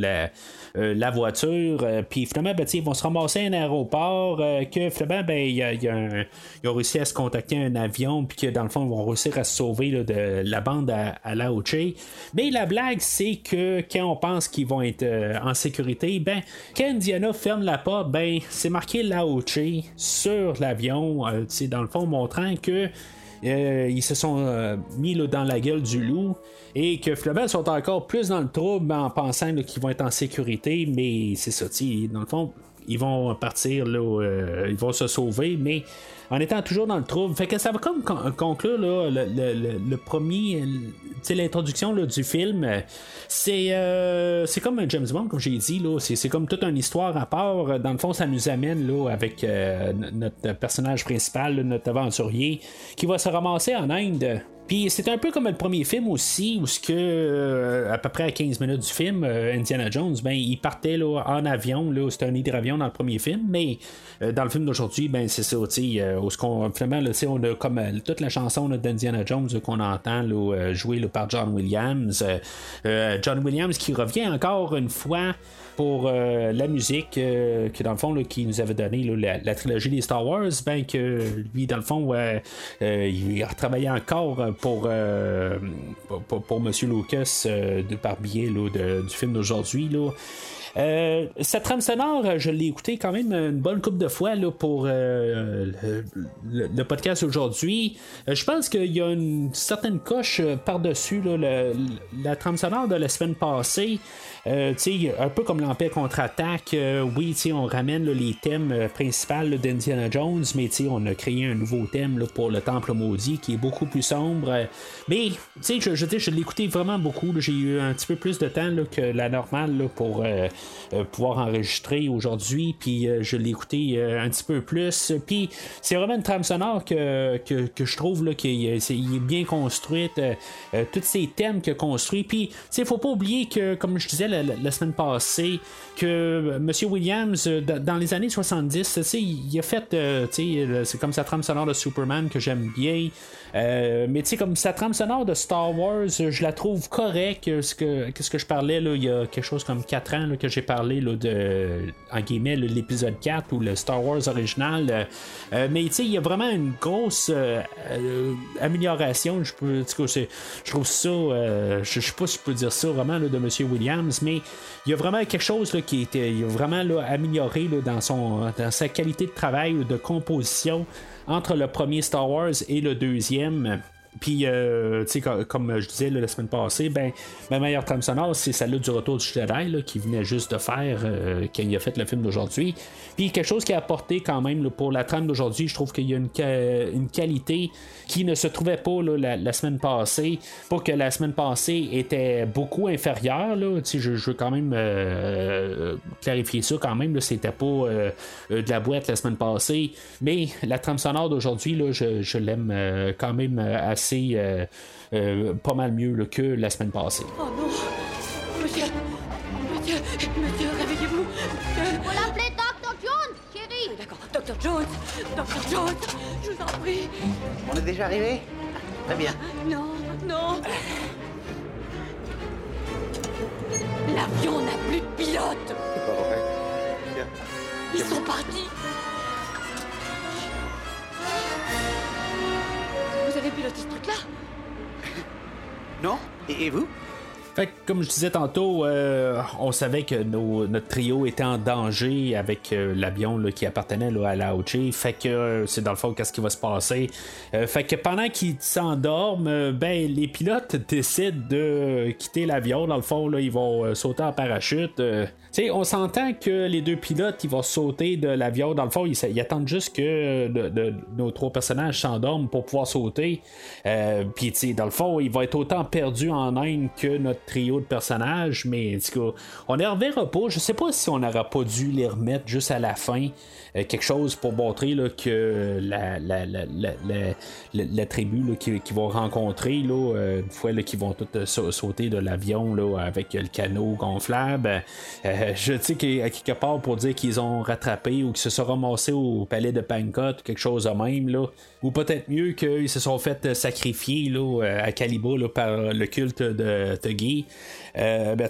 euh, la, voiture. Euh, puis finalement, ben, ils vont se ramasser à un aéroport. Euh, que finalement, ben, y a, ils ont réussi à se contacter un avion. Puis que dans le fond, ils vont réussir à se sauver de la bande à, à. Mais la blague, c'est que quand on pense qu'ils vont être en sécurité, ben, quand Indiana ferme la porte, ben, c'est marqué Laoche sur l'avion. dans le fond, montrant que. Ils se sont mis dans la gueule du loup et que finalement sont encore plus dans le trouble en pensant qu'ils vont être en sécurité, mais c'est ça, dans le fond, ils vont partir, là, euh, ils vont se sauver, mais en étant toujours dans le trouble. Fait que ça va comme conclure là, le, premier, l'introduction du film. C'est euh, c'est comme un James Bond, comme j'ai dit. C'est comme toute une histoire à part. Dans le fond, ça nous amène avec euh, notre personnage principal, notre aventurier, qui va se ramasser en Inde puis c'est un peu comme le premier film aussi, où ce que euh, à peu près à 15 minutes du film, euh, Indiana Jones, ben il partait là, en avion, là, c'était un hydravion dans le premier film, mais euh, dans le film d'aujourd'hui, ben c'est ça, tu qu'on finalement là, on a comme toute la chanson d'Indiana Jones qu'on entend là, jouée par John Williams. John Williams qui revient encore une fois pour euh, la musique euh, que dans le fond qui nous avait donné la, trilogie des Star Wars, ben que lui dans le fond euh, il a travaillé encore pour pour, Monsieur Lucas de par biais du film d'aujourd'hui euh, cette trame sonore, je l'ai écouté quand même une bonne couple de fois là, pour euh, le, podcast aujourd'hui. Euh, je pense qu'il y a une certaine coche par-dessus la trame sonore de la semaine passée. Un peu comme l'Empire contre-attaque, oui, on ramène les thèmes principaux d'Indiana Jones, mais on a créé un nouveau thème pour le Temple maudit qui est beaucoup plus sombre. mais je, je, je l'ai écouté vraiment beaucoup. J'ai eu un petit peu plus de temps que la normale pour euh, pouvoir enregistrer aujourd'hui, puis euh, je l'ai écouté euh, un petit peu plus. Puis c'est vraiment une trame sonore que, que, je trouve là, qu'il est, bien construite, tous ces thèmes qu'il a construits. Puis il faut pas oublier que, comme je disais la, semaine passée, que M. Williams, dans les années 70, il a fait, c'est comme sa trame sonore de Superman que j'aime bien. Euh, mais tu sais, comme sa trame sonore de Star Wars, je la trouve correcte. Ce que, je parlais là, il y a quelque chose comme 4 ans que j'ai parlé là, de en guillemets l'épisode 4 ou le Star Wars original. Euh, euh, mais tu sais, il y a vraiment une grosse amélioration. Je, trouve ça, je, sais pas si je peux dire ça vraiment de M. Williams, mais il y a vraiment quelque chose qui était vraiment amélioré dans, dans sa qualité de travail ou de composition entre le premier Star Wars et le deuxième. Puis, euh, tu sais, comme, je disais la semaine passée, ben, ma meilleure trame sonore, c'est celle-là du Retour du Jedi, qui venait juste de faire euh, quand il a fait le film d'aujourd'hui. Puis, quelque chose qui a apporté quand même pour la trame d'aujourd'hui, je trouve qu'il y a une, qualité qui ne se trouvait pas la, semaine passée. Pour que la semaine passée était beaucoup inférieure, là, je, je veux quand même euh, clarifier ça quand même, c'était pas de la boîte la semaine passée. Mais la trame sonore d'aujourd'hui, je, je l'aime quand même assez euh, euh, pas mal mieux que la semaine passée. Oh non Monsieur Monsieur Monsieur, réveillez-vous Vous l'appelez Dr. Jones, chérie D'accord, Dr. Jones Dr. Jones Je vous en prie On est déjà arrivé? Très bien. Non, non L'avion n'a plus de pilote C'est pas vrai. Ils sont partis piloter ce truc-là? Non? Et vous? Fait comme je disais tantôt, euh, on savait que notre trio était en danger avec euh, l'avion qui appartenait à la OG. Fait que euh, c'est dans le fond qu'est-ce qui va se passer? fait que pendant qu'ils s'endorment, ben les pilotes décident de quitter l'avion. Dans le fond, là, ils vont sauter en parachute. Sais, on s'entend que les deux pilotes ils vont sauter de l'avion. Dans le fond, ils, attendent juste que nos trois personnages s'endorment pour pouvoir sauter. Puis dans le fond, il va être autant perdu en Inde que notre trio de personnages, mais on ne reverra pas. Je sais pas si on n'aura pas dû les remettre juste à la fin. Euh, quelque chose pour montrer que la, la, la, la tribu qu'ils qui vont rencontrer, euh, une fois qu'ils vont tous euh, sauter de l'avion avec le canot gonflable, je sais qu'à quelque part pour dire qu'ils ont rattrapé ou qu'ils se sont ramassés au palais de Pankot, quelque chose de même, là, ou peut-être mieux qu'ils se sont fait sacrifier là, à Caliba là, par le culte de Tuggy. Euh, ben,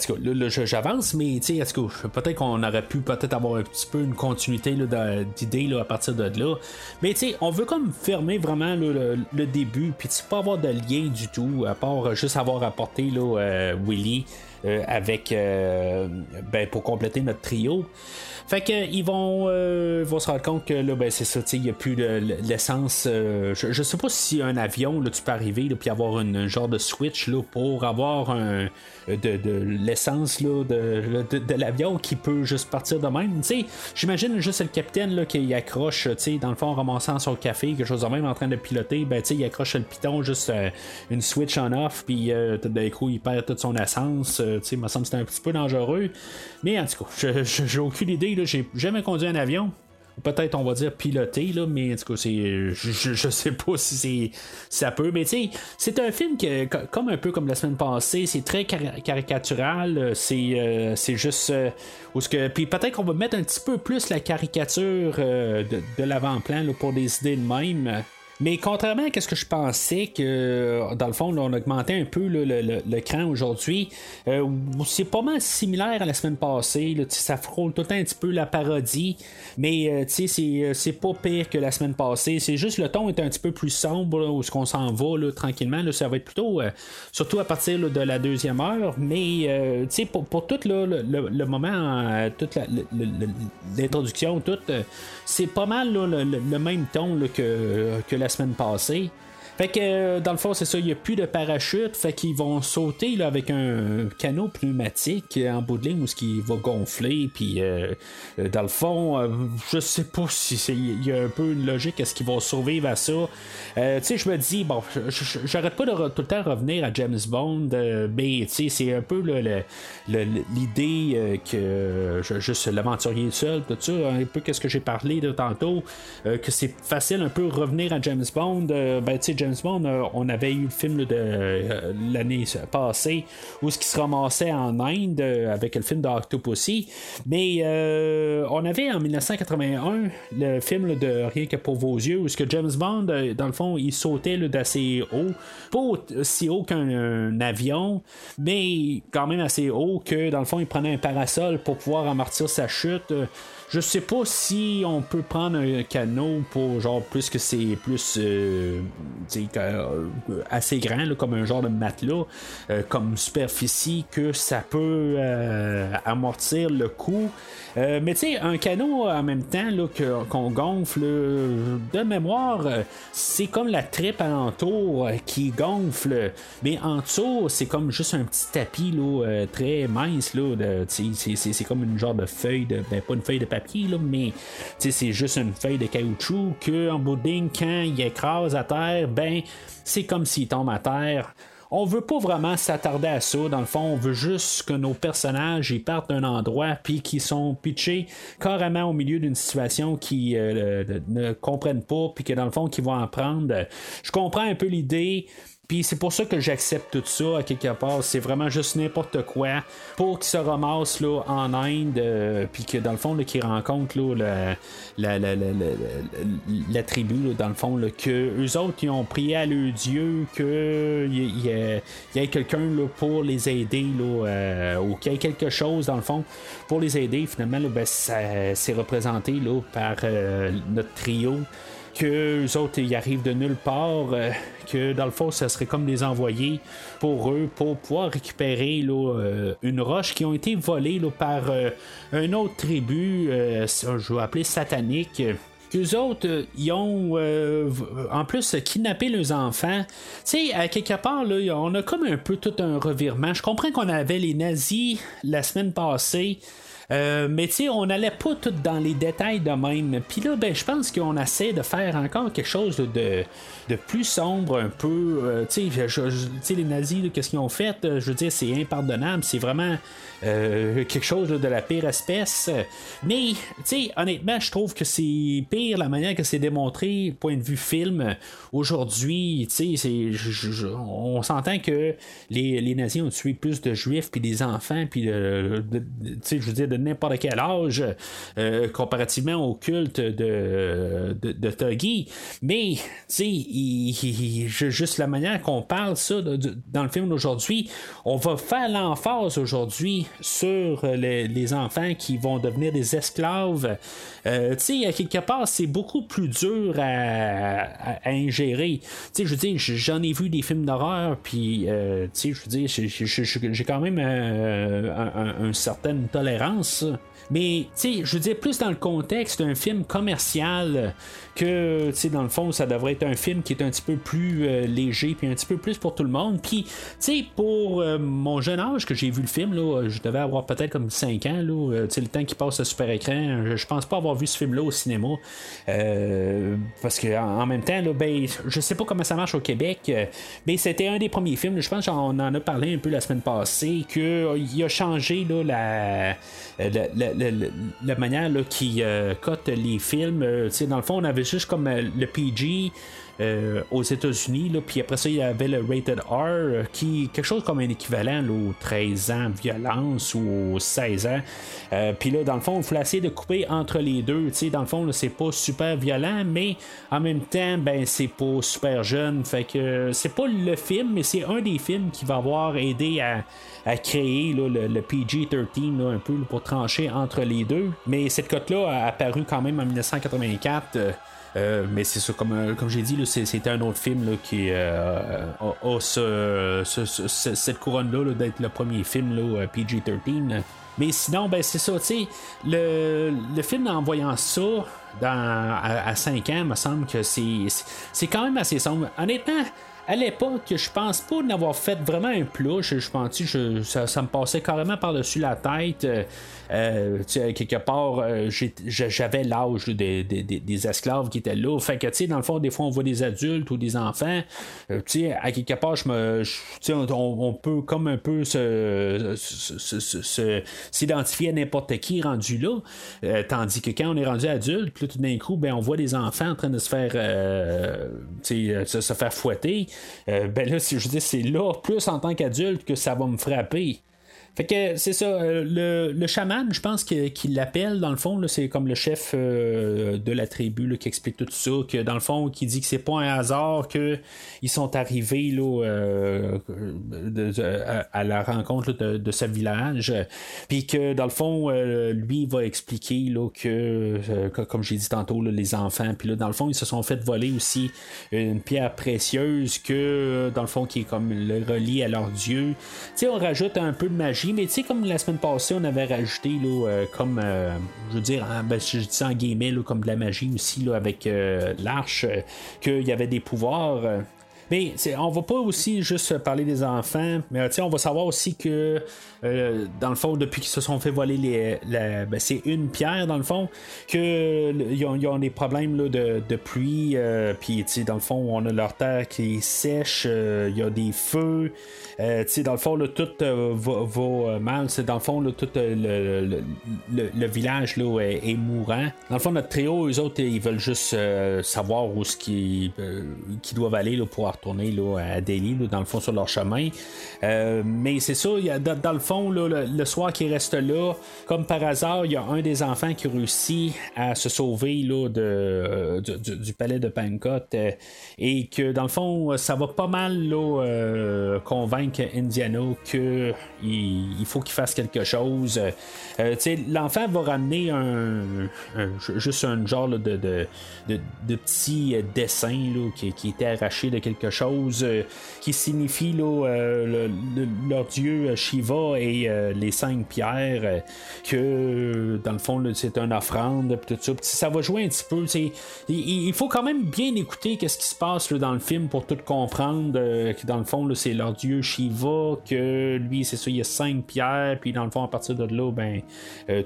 j'avance, mais peut-être qu'on aurait pu peut-être avoir un petit peu une continuité d'idées à partir de là. Mais on veut comme fermer vraiment le, début, puis pas avoir de lien du tout, à part juste avoir apporté là, euh, Willy euh, avec ben, pour compléter notre trio. Fait qu'ils vont, euh, vont se rendre compte que là, ben, c'est ça, il n'y a plus l'essence. Euh, je, je, sais pas si un avion, là, tu peux arriver puis avoir un genre de switch là, pour avoir un, de, de l'essence de, de, de l'avion qui peut juste partir de même. J'imagine juste le capitaine là, qui accroche, dans le fond, en ramassant son café, quelque chose de même, en train de piloter, ben, il accroche le piton, juste euh, une switch en off, puis tout d'un coup, il perd toute son essence. il me semble que c'est un petit peu dangereux. Mais en tout cas, j'ai aucune idée j'ai jamais conduit un avion. Peut-être on va dire piloté, là, mais en tout cas, c'est, je, je sais pas si c'est, ça peut. Mais tu sais, c'est un film que, comme un peu comme la semaine passée, c'est très caricatural. C'est, euh, c'est juste. Euh, que, puis peut-être qu'on va mettre un petit peu plus la caricature euh, de, de l'avant-plan pour des idées de même. Mais contrairement à ce que je pensais que dans le fond, on augmentait un peu le, cran aujourd'hui, euh, c'est pas mal similaire à la semaine passée. ça frôle tout un petit peu la parodie, mais euh, euh, c'est pas pire que la semaine passée. C'est juste le ton est un petit peu plus sombre où ce qu'on s'en va tranquillement. ça va être plutôt surtout à partir de la deuxième heure, mais pour, pour tout le, moment, toute l'introduction, tout, c'est pas mal le, même ton que, que la semaine passée. Fait que euh, dans le fond, c'est ça, il n'y a plus de parachute. Fait qu'ils vont sauter là, avec un canot pneumatique en bout de ligne où ce qui va gonfler. Puis euh, euh, dans le fond, je sais pas si il y a un peu une logique est-ce qu'ils vont survivre à ça. tu sais, je me dis, bon, j'arrête pas de tout le temps revenir à James Bond, mais tu sais, c'est un peu l'idée que juste l'aventurier seul, tout ça, un peu qu'est-ce que j'ai parlé de tantôt, que c'est facile un peu revenir à James Bond. ben, tu sais, James Bond, euh, on avait eu le film de euh, l'année passée où ce qui se ramassait en Inde euh, avec le film d'Octopussy. Mais on avait en 1981 le film de Rien que pour vos yeux où ce que James Bond, dans le fond, il sautait d'assez haut. Pas aussi haut qu'un avion, mais quand même assez haut que dans le fond, il prenait un parasol pour pouvoir amortir sa chute. Je sais pas si on peut prendre un canot pour genre plus que c'est plus euh, euh, assez grand, comme un genre de matelas, comme superficie, que ça peut amortir le coup. mais tu sais, un canot en même temps qu'on gonfle, de mémoire, c'est comme la tripe alentour qui gonfle, mais en dessous, c'est comme juste un petit tapis là, très mince. Là, c'est, comme une genre de feuille de. Ben, pas une feuille de papier, mais c'est juste une feuille de caoutchouc que en bout quand il écrase à terre, ben c'est comme s'il tombe à terre on veut pas vraiment s'attarder à ça. Dans le fond, on veut juste que nos personnages ils partent d'un endroit puis qu'ils sont pitchés carrément au milieu d'une situation qu'ils euh, ne comprennent pas puis que dans le fond qu'ils vont en prendre. Je comprends un peu l'idée. Puis c'est pour ça que j'accepte tout ça à quelque part. C'est vraiment juste n'importe quoi pour qu'ils se ramassent là, en Inde, euh, puis que dans le fond, qu'ils rencontrent là, la, la, la, la, tribu, dans le fond, que eux autres, ils ont prié à leur Dieu qu'il y, ait, ait quelqu'un pour les aider, euh, ou qu'il y ait quelque chose, dans le fond, pour les aider. Finalement, ben, c'est représenté par euh, notre trio que eux autres ils arrivent de nulle part, euh, que dans le fond ça serait comme des envoyés pour eux pour pouvoir récupérer là, euh, une roche qui ont été volées là, par euh, un autre tribu, je vais appeler satanique. Qu'eux autres, ils ont en plus kidnappé leurs enfants. Tu sais, à quelque part, là, on a comme un peu tout un revirement. Je comprends qu'on avait les nazis la semaine passée. Euh, mais tu sais, on n'allait pas tout dans les détails de même. Puis là, ben, je pense qu'on essaie de faire encore quelque chose de, de plus sombre un peu. Euh, tu sais, les nazis, qu'est-ce qu'ils ont fait? Euh, je veux dire, c'est impardonnable. C'est vraiment quelque chose de la pire espèce. Mais, tu sais, honnêtement, je trouve que c'est pire la manière que c'est démontré, point de vue film. Aujourd'hui, tu sais, on s'entend que les, les, nazis ont tué plus de juifs, puis des enfants, puis, tu sais, je veux dire, n'importe quel âge euh, comparativement au culte de, de, de Mais, tu sais, juste la manière qu'on parle ça dans le film d'aujourd'hui, on va faire l'emphase aujourd'hui sur les, enfants qui vont devenir des esclaves. Euh, tu sais, quelque part, c'est beaucoup plus dur à, ingérer. Tu sais, je veux dire, j'en ai vu des films d'horreur, puis, euh, tu sais, je veux dire, j'ai quand même une certaine tolérance mais, tu sais, je veux dire, plus dans le contexte d'un film commercial que, tu dans le fond, ça devrait être un film qui est un petit peu plus euh, léger, puis un petit peu plus pour tout le monde. Puis, tu sais, pour euh, mon jeune âge que j'ai vu le film, là, je devais avoir peut-être comme 5 ans, là, euh, tu le temps qui passe sur super écran, je, pense pas avoir vu ce film-là au cinéma. parce que, en, même temps, là, ben, je sais pas comment ça marche au Québec, mais c'était un des premiers films, je pense qu'on en a parlé un peu la semaine passée, qu'il a changé, là, la la, manière qui euh, cote les films. Euh, dans le fond, on avait juste comme euh, le PG. aux États-Unis, puis après ça, il y avait le Rated R, qui quelque chose comme un équivalent aux 13 ans violence ou aux 16 ans. puis là, dans le fond, il faut essayer de couper entre les deux. dans le fond, c'est pas super violent, mais en même temps, ben c'est pas super jeune. Fait que c'est pas le film, mais c'est un des films qui va avoir aidé à à créer le, PG-13 un peu pour trancher entre les deux. Mais cette cote-là a apparu quand même en 1984. Euh, euh, mais c'est ça, comme, euh, comme j'ai dit, c'était un autre film qui a, cette couronne-là d'être le premier film PG-13. Mais sinon, ben c'est ça, tu sais, le, le, film en voyant ça à, à 5 ans, me semble que c'est quand même assez sombre. Honnêtement, à l'époque, je pense pas d'avoir fait vraiment un plat. Je, pense que ça, me passait carrément par-dessus la tête. Euh, quelque part, euh, j'avais l'âge des, esclaves qui étaient là. Fait que, tu sais, dans le fond, des fois, on voit des adultes ou des enfants. Euh, tu sais, à quelque part, je me, on, peut comme un peu s'identifier à n'importe qui rendu là. tandis que quand on est rendu adulte, tout d'un coup, ben, on voit des enfants en train de se faire, se, se, faire fouetter. ben là, je dis, c'est là, plus en tant qu'adulte, que ça va me frapper. Fait que c'est ça, euh, le, le chaman, je pense qu'il l'appelle, dans le fond, c'est comme le chef euh, de la tribu qui explique tout ça, que dans le fond, qui dit que c'est pas un hasard qu'ils sont arrivés là, euh, à, la rencontre de, ce village, puis que dans le fond, lui va expliquer là, que, comme j'ai dit tantôt, les enfants, puis là, dans le fond, ils se sont fait voler aussi une pierre précieuse que, dans le fond, qui est comme le relié à leur dieu. Tu sais, on rajoute un peu de magie mais tu sais, comme la semaine passée, on avait rajouté, euh, comme, euh, je veux dire, ben, je dis en guillemets, comme de la magie aussi, là, avec euh, l'arche, qu'il y avait des pouvoirs. Mais on va pas aussi juste parler des enfants, mais on va savoir aussi que euh, dans le fond, depuis qu'ils se sont fait voler les, ben, c'est une pierre, dans le fond, qu'ils ont, ont, des problèmes là, de, de, pluie, euh, puis dans le fond, on a leur terre qui sèche, euh, il y a des feux, dans le fond, tout va, mal, c'est dans le fond, tout le, le, village là, est, mourant. Dans le fond, notre trio, eux autres, ils veulent juste savoir où ce doivent aller là, pour retourner là, à Delhi, dans le fond, sur leur chemin. mais c'est ça, dans le fond, le, soir qui reste là, comme par hasard, il y a un des enfants qui réussit à se sauver là, de, euh, du, palais de Pankot euh, et que dans le fond, ça va pas mal là, euh, convaincre Indiana qu'il il faut qu'il fasse quelque chose. L'enfant va ramener juste un genre de, petit dessin qui, qui, était arraché de quelque chose qui signifie là, leur dieu Shiva et euh, les cinq pierres, euh, que dans le fond, c'est une offrande, tout ça. ça va jouer un petit peu. Il, faut quand même bien écouter qu'est-ce qui se passe dans le film pour tout comprendre. Euh, que dans le fond, c'est leur dieu Shiva, que lui, c'est ça, il y a cinq pierres, puis dans le fond, à partir de là, ben,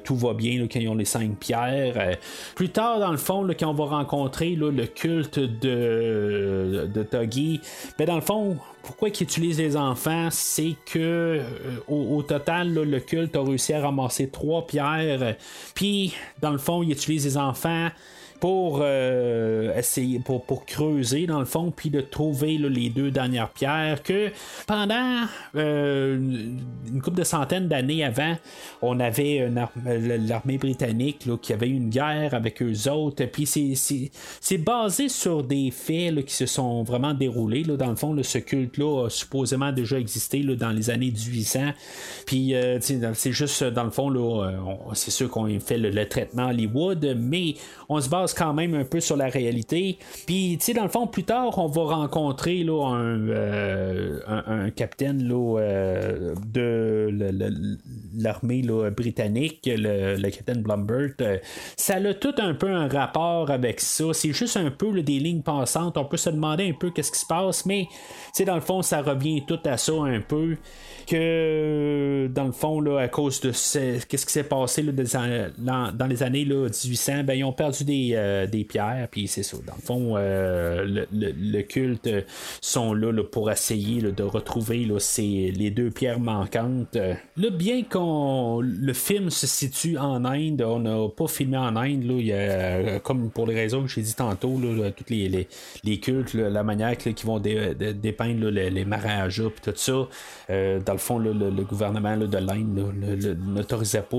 tout va bien quand ils ont les cinq pierres. plus tard, dans le fond, quand on va rencontrer le culte de, de Togi, ben, dans le fond, pourquoi ils utilisent les enfants, c'est que euh, au, total, le culte a réussi à ramasser trois pierres. Puis, dans le fond, ils utilisent les enfants pour euh, essayer, pour, pour, creuser dans le fond, puis de trouver les deux dernières pierres que pendant euh, une couple de centaines d'années avant, on avait l'armée britannique qui avait une guerre avec eux autres, puis c'est basé sur des faits qui se sont vraiment déroulés. Là, dans le fond, ce culte-là a supposément déjà existé là, dans les années 1800, puis euh, c'est juste dans le fond, c'est sûr qu'on fait le, le traitement Hollywood, mais on se base quand même un peu sur la réalité. Puis, tu sais, dans le fond, plus tard, on va rencontrer là, un, euh, un, capitaine là, euh, de l'armée britannique, le, capitaine Blumbert. Euh, ça a tout un peu un rapport avec ça. C'est juste un peu des lignes passantes. On peut se demander un peu qu'est-ce qui se passe, mais, tu sais, dans le fond, ça revient tout à ça un peu que dans le fond, là, à cause de ce, qu'est-ce qui s'est passé là, dans, dans, les années là, 1800, ben, ils ont perdu des, euh, des pierres, puis c'est ça. Dans le fond, euh, le, le, culte sont là, pour essayer de retrouver là, ces, les deux pierres manquantes. Là, bien qu'on le film se situe en Inde, on n'a pas filmé en Inde. Là, y a, comme pour les raisons que j'ai dit tantôt, là, tous les, les, les cultes, la manière qu'ils vont dépeindre les, les Maharajas, puis tout ça. Euh, dans le fond, le, gouvernement de l'Inde n'autorisait pas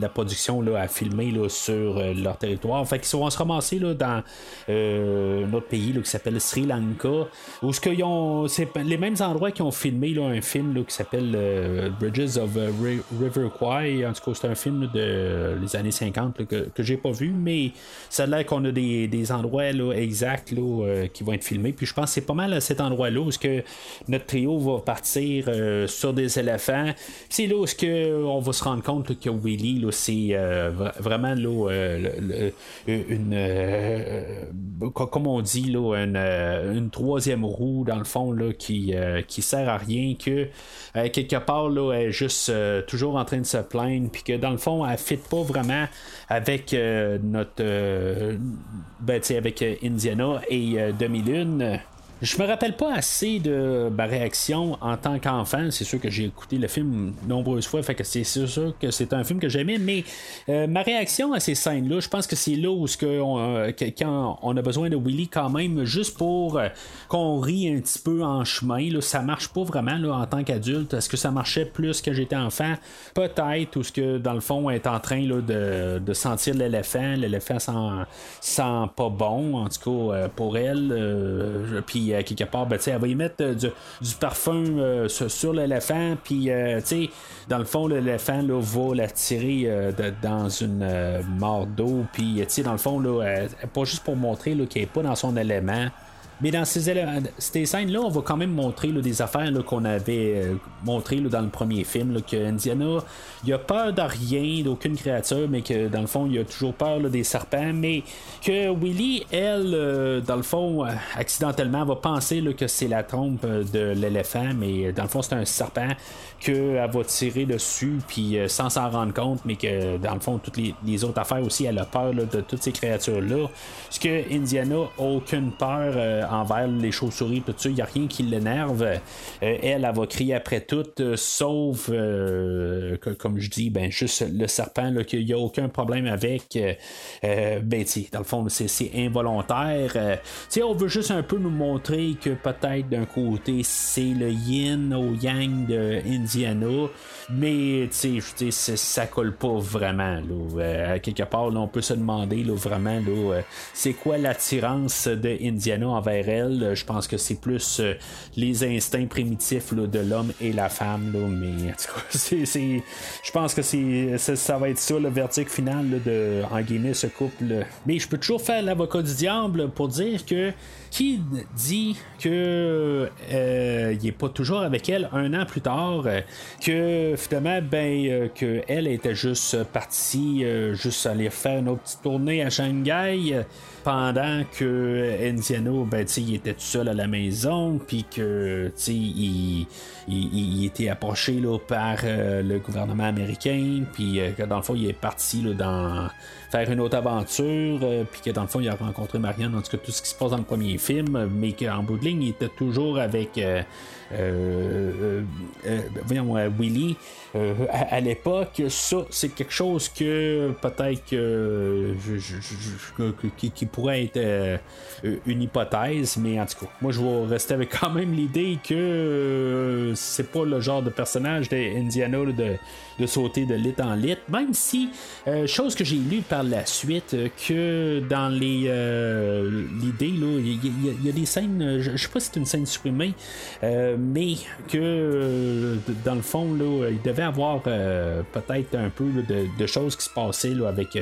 la production à filmer sur euh, leur territoire. Fait qu'ils vont se ramasser dans euh, un autre pays qui s'appelle Sri Lanka, où ce qu'ils ont, c'est les mêmes endroits qui ont filmé un film qui s'appelle Bridges of River Kwai. En tout cas, c'est un film de les années 50 que, que j'ai pas vu, mais ça a l'air qu'on a des, endroits exacts qui vont être filmés. Puis je pense que c'est pas mal à cet endroit-là où que notre trio va partir euh, sur des éléphants. C'est là où que on va se rendre compte que Willy, c'est euh, vraiment là, euh, une, comme on dit, là, une, troisième roue dans le fond là, qui, qui sert à rien, que quelque part là, elle est juste toujours en train de se plaindre, puis que dans le fond, elle ne fit pas vraiment avec notre ben, avec Indiana et Demi-Lune. Je me rappelle pas assez de ma réaction en tant qu'enfant. C'est sûr que j'ai écouté le film nombreuses fois, fait que c'est sûr que c'est un film que j'aimais, mais euh, ma réaction à ces scènes-là, je pense que c'est là où que euh, quand on a besoin de Willy quand même, juste pour euh, qu'on rit un petit peu en chemin, là, ça marche pas vraiment là, en tant qu'adulte. Est-ce que ça marchait plus que j'étais enfant? Peut-être, ou ce que dans le fond, est en train là, de, de, sentir l'éléphant. L'éléphant sent, sent pas bon, en tout cas pour elle. Puis quelque part, ben, elle va y mettre du, parfum sur, l'éléphant, puis dans le fond, l'éléphant va la tirer dans une mort d'eau, puis dans le fond, là, pas juste pour montrer qu'elle n'est pas dans son élément. Mais dans ces, ces scènes-là, on va quand même montrer des affaires qu'on avait euh, montrées dans le premier film, que Indiana, il a peur de rien, d'aucune créature, mais que dans le fond, il a toujours peur des serpents, mais que Willy, elle, euh, dans le fond, euh, accidentellement, va penser que c'est la trompe de l'éléphant, mais dans le fond, c'est un serpent qu'elle va tirer dessus, puis sans s'en rendre compte, mais que dans le fond, toutes les, autres affaires aussi, elle a peur de toutes ces créatures-là. Parce que Indiana aucune peur envers les chauves-souris, tout ça, il n'y a rien qui l'énerve. Euh, elle, elle va crier après tout, euh, sauf, euh, comme je dis, ben, juste le serpent, qu'il n'y a aucun problème avec. ben, dans le fond, c'est involontaire. on veut juste un peu nous montrer que peut-être d'un côté, c'est le yin au yang de Indiana. Mais tu sais, ça colle pas vraiment. Là. quelque part, on peut se demander là, vraiment là, c'est quoi l'attirance de Indiana envers elle? Je pense que c'est plus euh, les instincts primitifs de l'homme et la femme. mais je pense que c'est, ça, va être ça le verdict final de en guillemets ce couple. Mais je peux toujours faire l'avocat du diable pour dire que qui dit que euh, il est pas toujours avec elle un an plus tard, que finalement ben euh, que elle était juste partie juste aller faire une autre petite tournée à Shanghai pendant que Enziano, ben, il était tout seul à la maison, puis que il, il, était approché là, par euh, le gouvernement américain, puis euh, que dans le fond, il est parti là, dans faire une autre aventure, euh, puis que dans le fond, il a rencontré Marianne, en tout cas, tout ce qui se passe dans le premier film, mais qu'en bout de ligne, il était toujours avec. Voyons, Willy à, l'époque, ça, c'est quelque chose que peut-être que, qui, pourrait être une hypothèse, mais en tout cas, moi je vais rester avec quand même l'idée que c'est pas le genre de personnage d'Indiana de, sauter de lit en lit, même si, euh, chose que j'ai lu par la suite, euh, que dans les euh, l'idée, il y, a des scènes, je, sais pas si c'est une scène supprimée, mais que dans le fond, là, il devait avoir peut-être un peu de, choses qui se passaient avec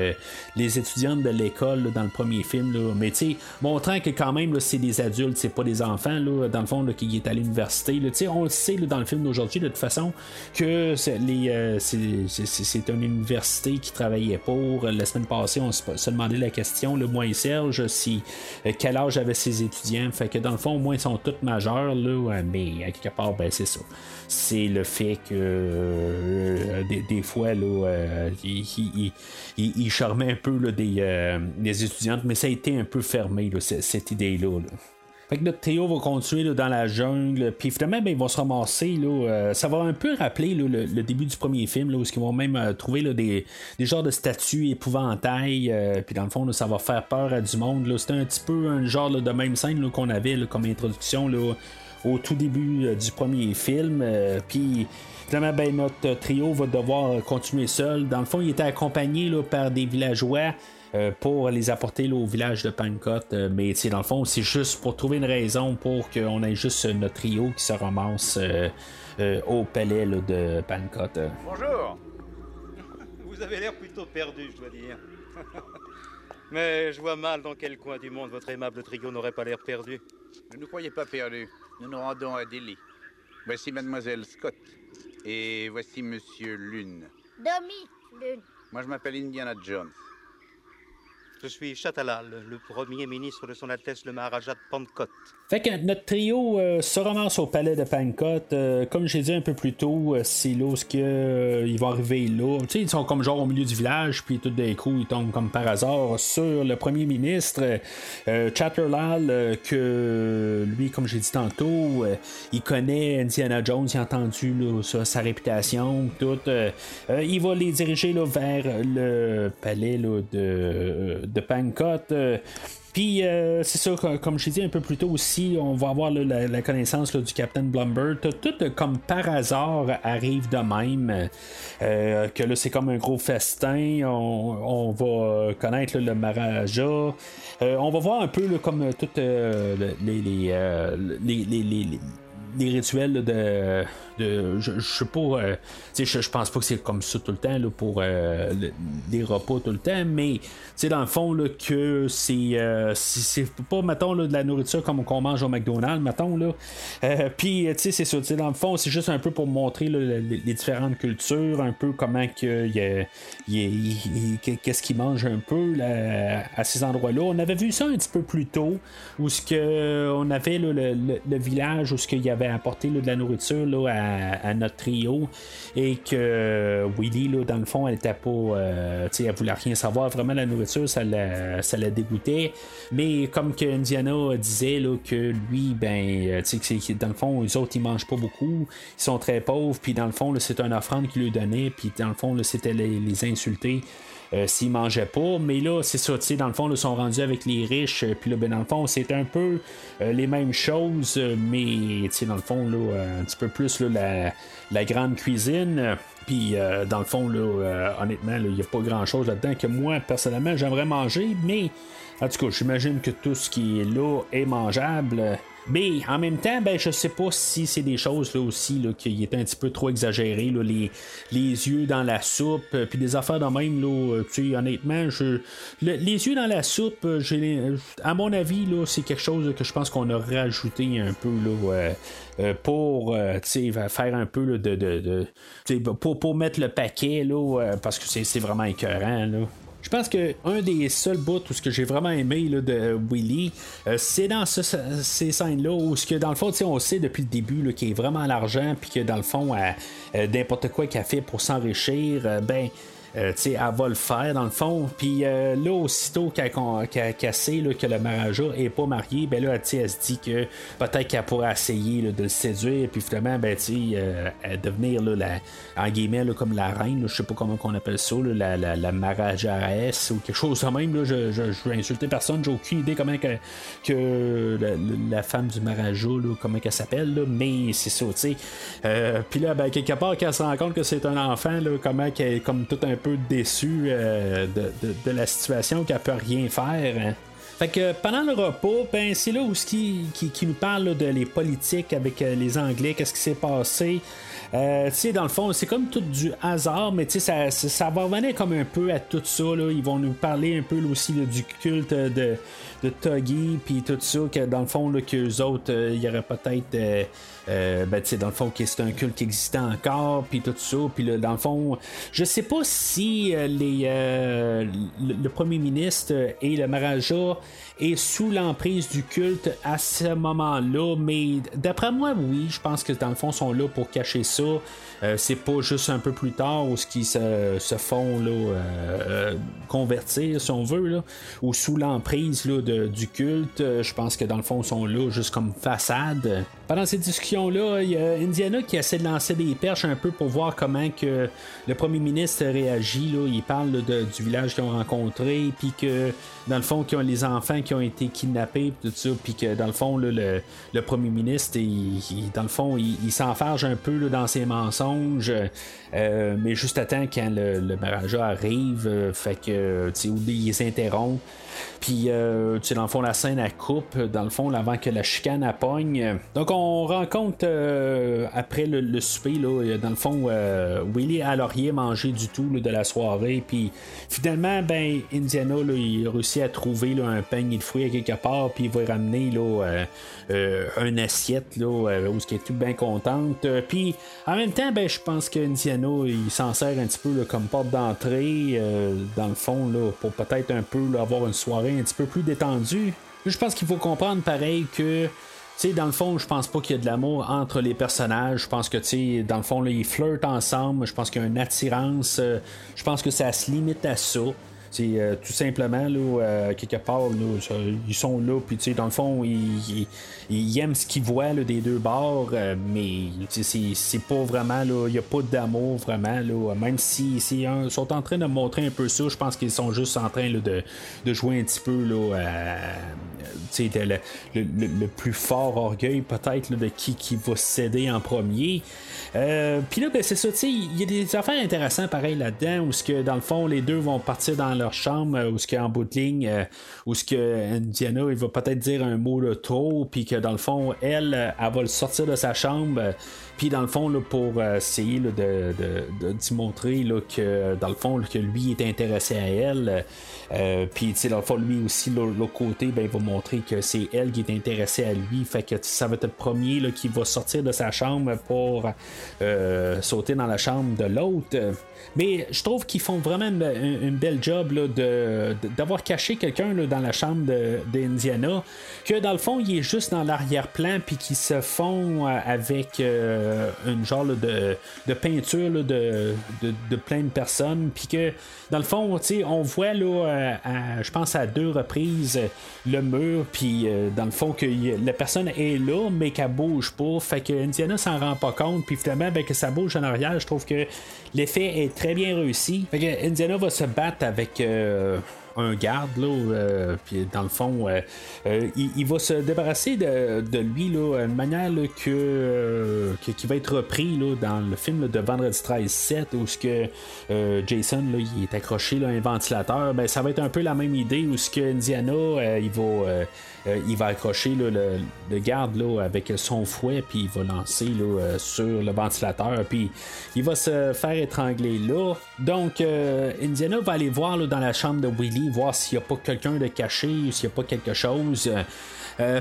les étudiantes de l'école dans le premier film, mais tu montrant que quand même, c'est des adultes, c'est pas des enfants, dans le fond, qui est à l'université, on le sait dans le film d'aujourd'hui, de toute façon, que les c'est une université qui travaillait pour. La semaine passée, on se, demandait la question, le moins Serge, si euh, quel âge avaient ses étudiants. Fait que dans le fond, au moins, ils sont tous majeurs, mais à quelque part, ben, c'est ça. C'est le fait que euh, des, fois, là, euh, il, charmait un peu des, des, étudiantes, mais ça a été un peu fermé, cette idée-là. là fait que notre Théo va continuer dans la jungle, puis finalement, ben, il va se ramasser. Là, euh, ça va un peu rappeler le, début du premier film, là, où ils vont même euh, trouver des, des genres de statues épouvantails, euh, puis dans le fond, ça va faire peur à du monde. C'était un petit peu un genre de même scène qu'on avait comme introduction au tout début du premier film. puis finalement, ben, notre trio va devoir continuer seul. Dans le fond, il était accompagné par des villageois. Euh, pour les apporter au village de Pancot. Euh, mais dans le fond, c'est juste pour trouver une raison pour qu'on ait juste notre trio qui se ramasse euh, au palais de Pancot. Bonjour Vous avez l'air plutôt perdu, je dois dire. Mais je vois mal dans quel coin du monde votre aimable trio n'aurait pas l'air perdu. Ne nous croyez pas perdus. Nous nous rendons à Delhi. Voici mademoiselle Scott. Et voici monsieur Lune. Demi Lune. Moi, je m'appelle Indiana Jones. Je suis Chatalal, le premier ministre de son Altesse le Maharaja de Pankot. Fait que notre trio euh, se ramasse au palais de Pankot. Euh, comme j'ai dit un peu plus tôt, euh, c'est là où ils vont arriver là. Tu sais, ils sont comme genre au milieu du village, puis tout d'un coup, ils tombent comme par hasard sur le premier ministre, Chatterlal, que lui, comme j'ai dit tantôt, il connaît Indiana Jones, il a entendu sa réputation, tout. il va les diriger là, vers le palais de de Pancot. Euh, puis euh, c'est ça, comme je dit un peu plus tôt aussi, on va avoir la, connaissance du Captain Blumber. Tout, comme par hasard arrive de même. Euh, que là c'est comme un gros festin. On, va connaître le Maraja. on va voir un peu comme toutes les, les, les rituels de, de je, sais pas euh, je, je pense pas que c'est comme ça tout le temps là, pour euh, des repas tout le temps mais dans le fond là, que c'est euh, c'est pas mettons de la nourriture comme qu'on mange au McDonald's mettons là puis c'est ça dans le fond c'est juste un peu pour montrer les, différentes cultures un peu comment que qu'est-ce qu'ils mangent un peu là, à ces endroits là on avait vu ça un petit peu plus tôt où ce que on avait le, le, village où ce qu'il y avait apporté de la nourriture là, à, notre trio et que euh, Willy, là, dans le fond, elle était pas. Euh, elle voulait rien savoir. Vraiment, la nourriture, ça la, ça la dégoûtait. Mais comme que Indiana disait là, que lui, ben, euh, que dans le fond, les autres, ils mangent pas beaucoup. Ils sont très pauvres. Puis dans le fond, c'est une offrande qu'il lui donnait. Puis dans le fond, c'était les, les insulter. Euh, s'ils mangeaient pas. Mais là, c'est ça, tu sais, dans le fond, ils sont rendus avec les riches. Euh, puis là, ben, dans le fond, c'est un peu euh, les mêmes choses, mais tu sais, dans le fond, là, un petit peu plus là, la, grande cuisine. Puis, dans le fond, là, honnêtement, il n'y a pas grand chose là-dedans que moi, personnellement, j'aimerais manger, mais en tout cas, j'imagine que tout ce qui est là est mangeable. Mais en même temps, ben, je sais pas si c'est des choses là aussi là, qui étaient un petit peu trop exagérées. Là, les, les yeux dans la soupe, euh, puis des affaires de même. Là, euh, tu honnêtement, je, les yeux dans la soupe, euh, à mon avis, là, c'est quelque chose que je pense qu'on a rajouté un peu là, pour faire un peu de, de, pour, pour mettre le paquet là, parce que c'est vraiment écœurant. Là. Je pense que un des seuls bouts où ce que j'ai vraiment aimé là, de Willy, euh, c'est dans ces scènes-là où ce que dans le fond, on sait depuis le début qu'il est vraiment à l'argent, puis que dans le fond, euh, n'importe quoi qu'il a fait pour s'enrichir, euh, ben euh, elle va le faire dans le fond. Puis euh, là, aussitôt qu'elle a cassé que le Maraja est pas marié, ben là, elle se dit que peut-être qu'elle pourrait essayer de le séduire, puis finalement, ben, euh, devenir là, la, en guillemets comme la reine, je sais pas comment on appelle ça, la, la, la ou quelque chose de même. Là, je, je, veux insulter personne, j'ai aucune idée comment que, que la, femme du Maraja, comment elle s'appelle, mais c'est ça, tu sais. puis là, ben, quelque part, qu'elle se rend compte que c'est un enfant, là, comment qu'elle comme tout un peu déçue euh, de, la situation, qu'elle peut rien faire. Fait que pendant le repas, ben, c'est là où ce qui, qui, nous parle de les politiques avec euh, les Anglais, qu'est-ce qui s'est passé. Euh, dans le fond, c'est comme tout du hasard, mais sais, ça, ça, va revenir comme un peu à tout ça. Là. Ils vont nous parler un peu aussi du culte de, de Tuggy, puis tout ça, que dans le fond, là, qu'eux autres, il y aurait peut-être euh, ben, dans le fond, c'est un culte qui existait encore, puis tout ça. Puis dans le fond, je sais pas si euh, les, euh, le, premier ministre et le Maharaja est sous l'emprise du culte à ce moment-là, mais d'après moi, oui, je pense que dans le fond, sont là pour cacher ça. c'est pas juste un peu plus tard où ce qui se, se font là, convertir, si on veut, là, ou sous l'emprise du culte. je pense que dans le fond, sont là juste comme façade. Pendant ces discussions-là, il y a Indiana qui essaie de lancer des perches un peu pour voir comment que le premier ministre réagit. Là. Il parle du village qu'ils ont rencontré, puis que dans le fond, qu'ils ont les enfants qui ont été kidnappés, tout ça, puis que dans le fond, le, premier ministre, il, dans le fond, il, s'enfarge un peu dans ses mensonges, euh, mais juste à temps quand le, le arrive, euh, fait que, tu il les interrompt. Puis, euh, sais, dans le fond, la scène à coupe, dans le fond, avant que la chicane à pogne. Donc, on rencontre après le, souper, là, dans le fond, Willy a rien mangé du tout de la soirée. Puis finalement, ben, Indiana, il réussit à trouver un peigne de fruits à quelque part, puis il va ramener là, un assiette là, où ce qui est tout bien contente. Puis en même temps, ben, je pense que Indiana, il s'en sert un petit peu comme porte d'entrée, dans le fond, pour peut-être un peu avoir une soirée un petit peu plus détendue. Je pense qu'il faut comprendre pareil que sais, dans le fond, je pense pas qu'il y a de l'amour entre les personnages. Je pense que, tu sais, dans le fond, là, ils flirtent ensemble. Je pense qu'il y a une attirance. Euh, je pense que ça se limite à ça. Euh, tout simplement, là, euh, quelque part, ils sont là, puis dans le fond, ils, ils, aiment ce qu'ils voient des deux bords, euh, mais c'est pas vraiment, il n'y a pas d'amour vraiment, là, même si, ils sont en train de montrer un peu ça, je pense qu'ils sont juste en train de, de, jouer un petit peu là, le, le, plus fort orgueil peut-être de qui, qui va céder en premier. Puis là, ben, c'est ça, il y a des affaires intéressantes pareil là-dedans, où que dans le fond, les deux vont partir dans leur chambre, euh, où ce qu'en bout de ligne, euh, où ce que Indiana, il va peut-être dire un mot de trop, puis que dans le fond, elle, euh, elle va le sortir de sa chambre puis dans le fond, là, pour essayer de, de, montrer là, que dans le fond, que lui est intéressé à elle. Euh, puis dans le fond, lui aussi, l'autre côté, ben, il va montrer que c'est elle qui est intéressée à lui. Fait que ça va être le premier là, qui va sortir de sa chambre pour sauter dans la chambre de l'autre. Mais je trouve qu'ils font vraiment une, belle job d'avoir caché quelqu'un dans la chambre d'Indiana, que dans le fond, il est juste dans l'arrière-plan, puis qui se font euh, avec euh, une genre de, peinture de, de, plein de personnes, puis que dans le fond, on voit, là, euh, je pense à deux reprises, le mur, puis dans le fond, que la personne est là, mais qu'elle bouge pas. Fait que Indiana s'en rend pas compte, puis finalement, ben, que ça bouge en arrière, je trouve que l'effet est très bien réussi. Fait que Indiana va se battre avec. Euh, un garde, là, euh, puis dans le fond, euh, il, va se débarrasser de, lui là, de manière que, qui va être repris là, dans le film de Vendredi 13 7 où ce que Jason là, il est accroché à un ventilateur. Ben, ça va être un peu la même idée où ce que Indiana il va euh, il va accrocher le, garde là, avec son fouet, puis il va lancer là, euh, sur le ventilateur, puis il va se faire étrangler là. Donc, euh, Indiana va aller voir dans la chambre de Willy, voir s'il n'y a pas quelqu'un de caché, s'il n'y a pas quelque chose.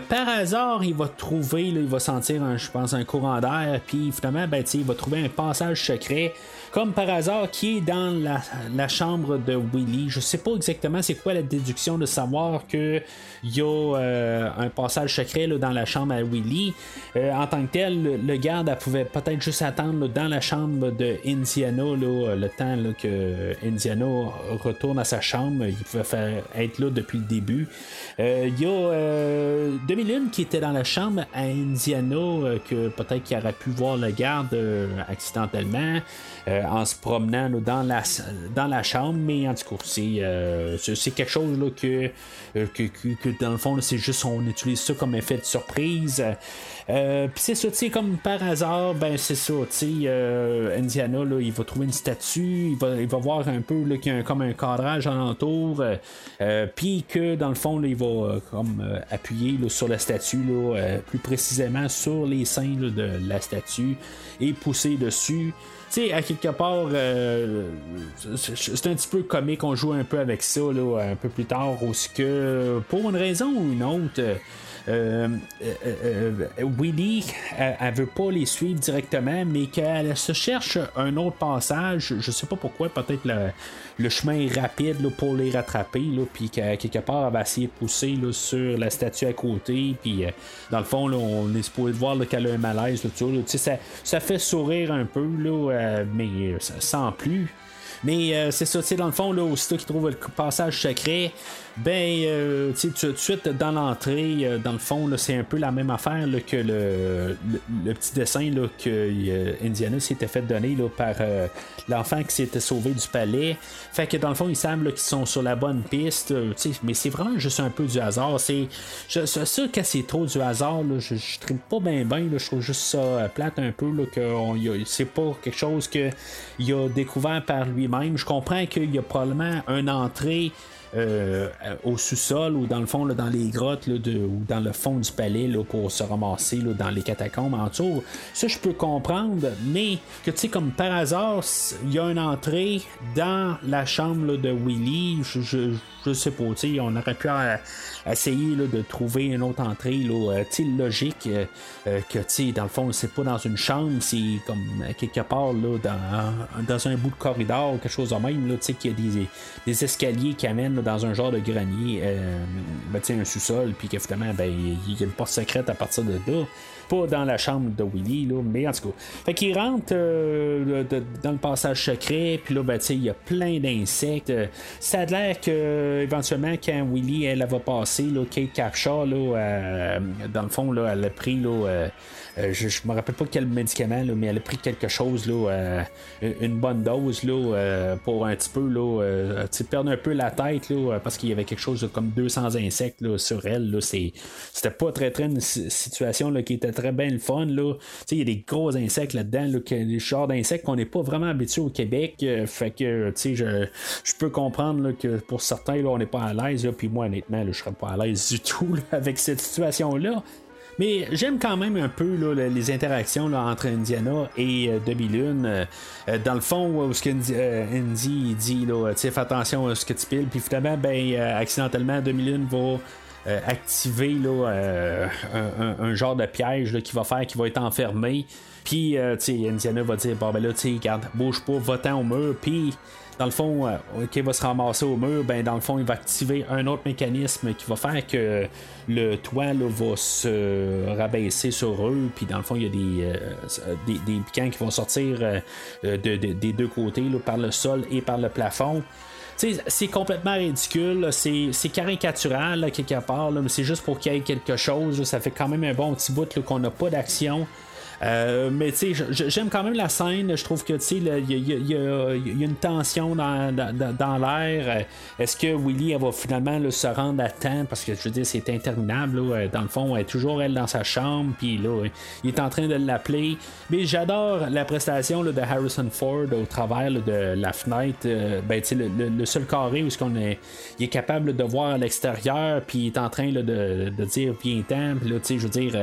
par hasard, il va trouver, il va sentir, je pense, un courant d'air, puis finalement, ben, il va trouver un passage secret comme par hasard, qui est dans la, chambre de Willy? Je sais pas exactement c'est quoi la déduction de savoir que il y a euh, un passage secret dans la chambre à Willy. Euh, en tant que tel, le, garde elle pouvait peut-être juste attendre dans la chambre de Indiana le temps que Indiana retourne à sa chambre. Il pouvait faire, être là depuis le début. Euh, il y a Demi-Lune qui était dans la chambre à Indiana, que peut-être qu'il aurait pu voir le garde accidentellement. Euh, en se promenant dans, la, dans la chambre, mais en tout cas, c'est, euh, quelque chose là, euh, que, que, dans le fond, c'est juste on utilise ça comme effet de surprise. Puis c'est ça, comme par hasard, ben c'est ça, tu sais, Indiana, là, il va trouver une statue, il va, il va voir un peu qu'il y a comme un cadrage alentour, puis que dans le fond, il va comme appuyer sur la statue, là, plus précisément sur les seins de la statue, et pousser dessus tu sais, à quelque part, euh, c'est un petit peu comique, on joue un peu avec ça, là, un peu plus tard, où que, pour une raison ou une autre, Willy, elle, veut pas les suivre directement, mais qu'elle se cherche un autre passage. Je sais pas pourquoi, peut-être le, chemin est rapide pour les rattraper, puis qu'à quelque part, elle va essayer de pousser sur la statue à côté, puis dans le fond, on est supposé voir qu'elle a un malaise, ça, ça fait sourire un peu, mais sans plus. Mais c'est ça, dans le fond, là, aussitôt qu'il trouve le passage secret, ben, euh, tu tout de suite dans l'entrée, euh, dans le fond, c'est un peu la même affaire que le, le, petit dessin là, que euh, Indiana s'était fait donner là, par l'enfant qui s'était sauvé du palais. Fait que dans le fond, il semble qu'ils sont sur la bonne piste, mais c'est vraiment juste un peu du hasard. C'est sûr que c'est trop du hasard, je, je pas bien bien, je trouve juste ça plate un peu, là, que c'est pas quelque chose qu'il a découvert par lui-même. Je comprends qu'il y a probablement une entrée au sous-sol ou dans le fond, dans les grottes de, ou dans le fond du palais pour se ramasser dans les catacombes en dessous. Ça, je peux comprendre, mais que tu sais, comme par hasard, il y a une entrée dans la chambre de Willy. Je, je, sais pas, on aurait pu essayer de trouver une autre entrée là, logique que tu dans le fond, c'est pas dans une chambre, c'est comme quelque part là, dans, dans un bout de corridor, quelque chose de même, là, qu'il y a des, des, escaliers qui amènent dans un genre de grenier, euh, ben, un sous-sol, puis qu'évidemment, ben, il y a une porte secrète à partir de là pas dans la chambre de Willy, là, mais en tout cas. Fait qu'il rentre euh, dans le passage secret, puis là, ben, il y a plein d'insectes. Ça a l'air que éventuellement, quand Willy, elle, va passer, là, Kate Capshaw, là, euh, dans le fond, là, elle a pris là, euh, euh, je, je me rappelle pas quel médicament, mais elle a pris quelque chose, euh, une bonne dose euh, pour un petit peu perdre un peu la tête parce qu'il y avait quelque chose comme 200 insectes sur elle. C'était pas très très une situation qui était très bien le fun. Il y a des gros insectes là-dedans, là, des genres d'insectes qu'on n'est pas vraiment habitué au Québec. fait que je, peux comprendre que pour certains, on n'est pas à l'aise. Puis moi, honnêtement, je serais pas à l'aise du tout avec cette situation-là. Mais j'aime quand même un peu les interactions entre Indiana et euh, Debbie Lune. Euh, euh, dans le fond, ce Indy dit là, fais attention à ce que tu piles, puis finalement, ben, accidentellement, Debbie Lune va. activer là, un, genre de piège qui va faire qu'il va être enfermé. Puis, Indiana va dire Bon, ben là, tu bouge pas, va-t'en au mur. Puis, dans le fond, euh, il va se ramasser au mur, ben dans le fond, il va activer un autre mécanisme qui va faire que le toit va se rabaisser sur eux, puis dans le fond, il y a des, euh, des, piquants qui vont sortir euh, des deux côtés, par le sol et par le plafond. C'est complètement ridicule, c'est caricatural quelque part, mais c'est juste pour qu'il y ait quelque chose. Ça fait quand même un bon petit bout qu'on n'a pas d'action. Euh, mais tu sais, j'aime quand même la scène. Je trouve que tu sais, il y, a une tension dans, dans, l'air. Est-ce que Willy va finalement se rendre à temps? Parce que je veux dire, c'est interminable. Dans le fond, elle est toujours elle dans sa chambre. Puis là, il est en train de l'appeler. Mais j'adore la prestation de Harrison Ford au travers de la fenêtre. Euh, ben, tu le, le, seul carré où est, qu'on est, il est capable de voir à l'extérieur. Puis il est en train de, de, dire viens temps. Puis là, tu sais, je veux dire,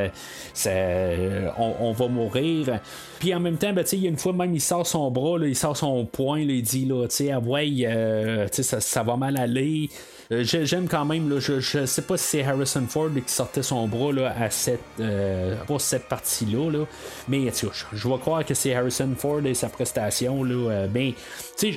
euh, on, on va mourir. Puis en même temps, ben, il y a une fois même, il sort son bras, il sort son poing, il dit là, ah ouais, euh, ça, ça va mal aller. Euh, j'aime quand même, là, je, je sais pas si c'est Harrison Ford qui sortait son bras là, à cette, euh, pour cette partie-là, là, mais je, vais croire que c'est Harrison Ford et sa prestation. Là, ben,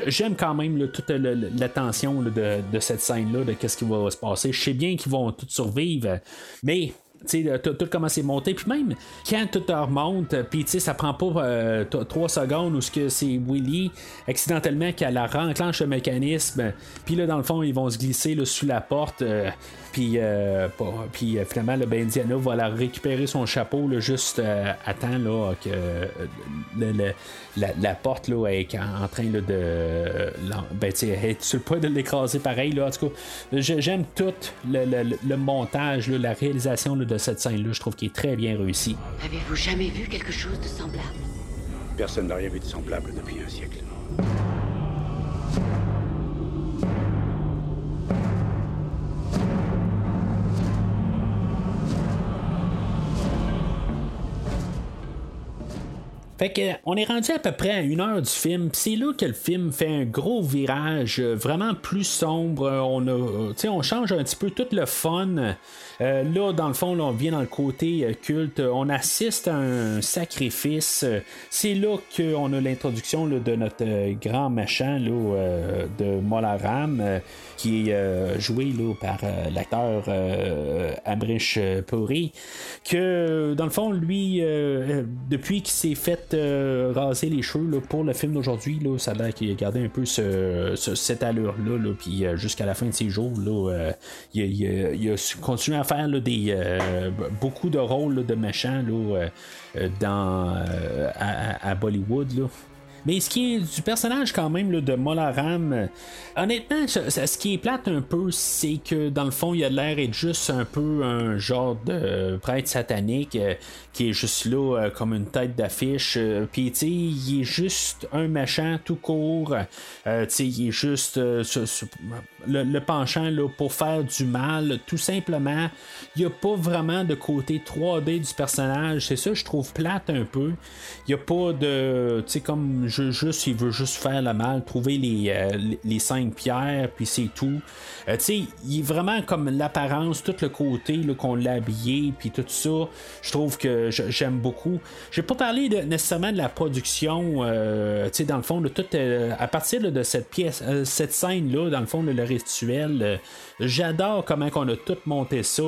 j'aime quand même toute l'attention de, de, cette scène-là, de qu'est-ce qui va se passer. Je sais bien qu'ils vont tous survivre, mais tu sais, tout, comment c'est monté. Puis même quand tout remonte, puis tu sais, ça prend pas euh, trois secondes où c'est Willy accidentellement qui la renclenche le mécanisme. Puis là, dans le fond, ils vont se glisser là, sous la porte. Euh, puis, euh, puis euh, finalement, le ben Indiana va la récupérer son chapeau là, juste euh, à temps là, que la, porte là, est en train de. Ben, être sur le point de l'écraser pareil. Là, en tout cas, j'aime tout le, montage, la réalisation de cette scène-là. Je trouve qu'il est très bien réussi. Avez-vous jamais vu quelque chose de semblable? Personne n'a rien vu de semblable depuis un siècle. Fait que, on est rendu à peu près à une heure du film. C'est là que le film fait un gros virage, euh, vraiment plus sombre. On a, euh, on change un petit peu tout le fun. Euh, là, dans le fond, on vient dans le côté culte. On assiste à un sacrifice. C'est là qu'on a l'introduction de notre grand machin là, de Molaram, qui est joué par l'acteur Amrish Puri. Que, dans le fond, lui, depuis qu'il s'est fait raser les cheveux pour le film d'aujourd'hui. Ça a l'air qu'il a gardé un peu cette allure-là, puis euh, jusqu'à la fin de ses jours, euh, il, a, continué à faire des, euh, beaucoup de rôles de méchants dans, à, Bollywood. Là. Mais ce qui est du personnage quand même de Molaram, euh, honnêtement, ce, qui est plate un peu, c'est que dans le fond, il a l'air d'être juste un peu un genre de prêtre satanique euh, qui est juste là euh, comme une tête d'affiche. Puis tu sais, il est juste un machin tout court. tu sais, il est juste le, penchant là, pour faire du mal, tout simplement. Il n'y a pas vraiment de côté 3D du personnage. C'est ça, je trouve plate un peu. Il n'y a pas de. Tu sais, comme je, juste, il veut juste faire le mal, trouver les, euh, les cinq pierres, puis c'est tout. Euh, tu il est vraiment comme l'apparence, tout le côté qu'on l'a habillé, puis tout ça. Je trouve que j'aime beaucoup. J'ai pas parlé nécessairement de la production, euh, tu dans le fond, de tout, à partir de cette pièce, cette scène-là, dans le fond, le rituel, j'adore comment on a tout monté ça.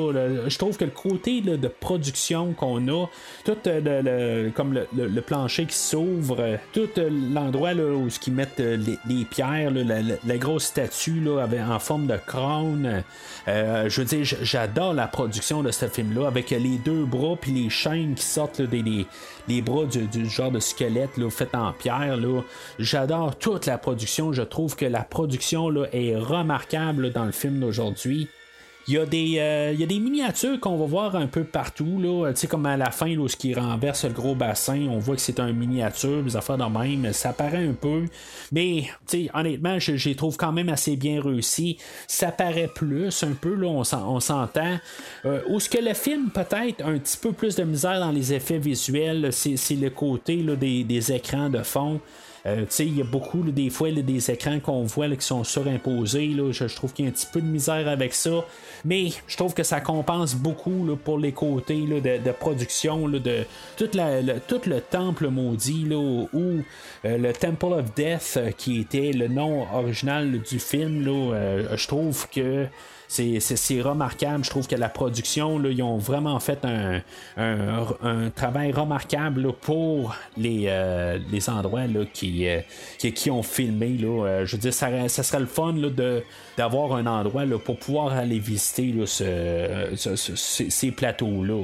Je trouve que le côté de production qu'on a, tout le, comme le, plancher qui s'ouvre, tout l'endroit où ils mettent les, pierres, la, grosse statue là, en forme de Euh, je veux dire, j'adore la production de ce film-là avec les deux bras puis les chaînes qui sortent des, bras du, genre de squelette là, fait en pierre. J'adore toute la production. Je trouve que la production là, est remarquable dans le film d'aujourd'hui. Il y, a des, euh, il y a des miniatures qu'on va voir un peu partout, là. Tu sais, comme à la fin, là, ce qui renverse le gros bassin, on voit que c'est un miniature, des affaires de même. Ça paraît un peu. Mais, tu sais, honnêtement, je, les trouve quand même assez bien réussi. Ça paraît plus, un peu, là, on, s'entend. Euh, ou ce que le film, peut-être, un petit peu plus de misère dans les effets visuels, c'est le côté là, des, des écrans de fond. Euh, il y a beaucoup des fois des écrans qu'on voit qui sont surimposés. Là, je, trouve qu'il y a un petit peu de misère avec ça. Mais je trouve que ça compense beaucoup pour les côtés de, production de tout, le temple maudit ou euh, le Temple of Death euh, qui était le nom original du film. je trouve que c'est remarquable. Je trouve que la production, là, ils ont vraiment fait un, travail remarquable pour les, euh, les endroits là, qui, euh, qui, ont filmé. Là. Euh, je veux dire, ça, ça serait le fun d'avoir un endroit là, pour pouvoir aller visiter là, ces plateaux-là.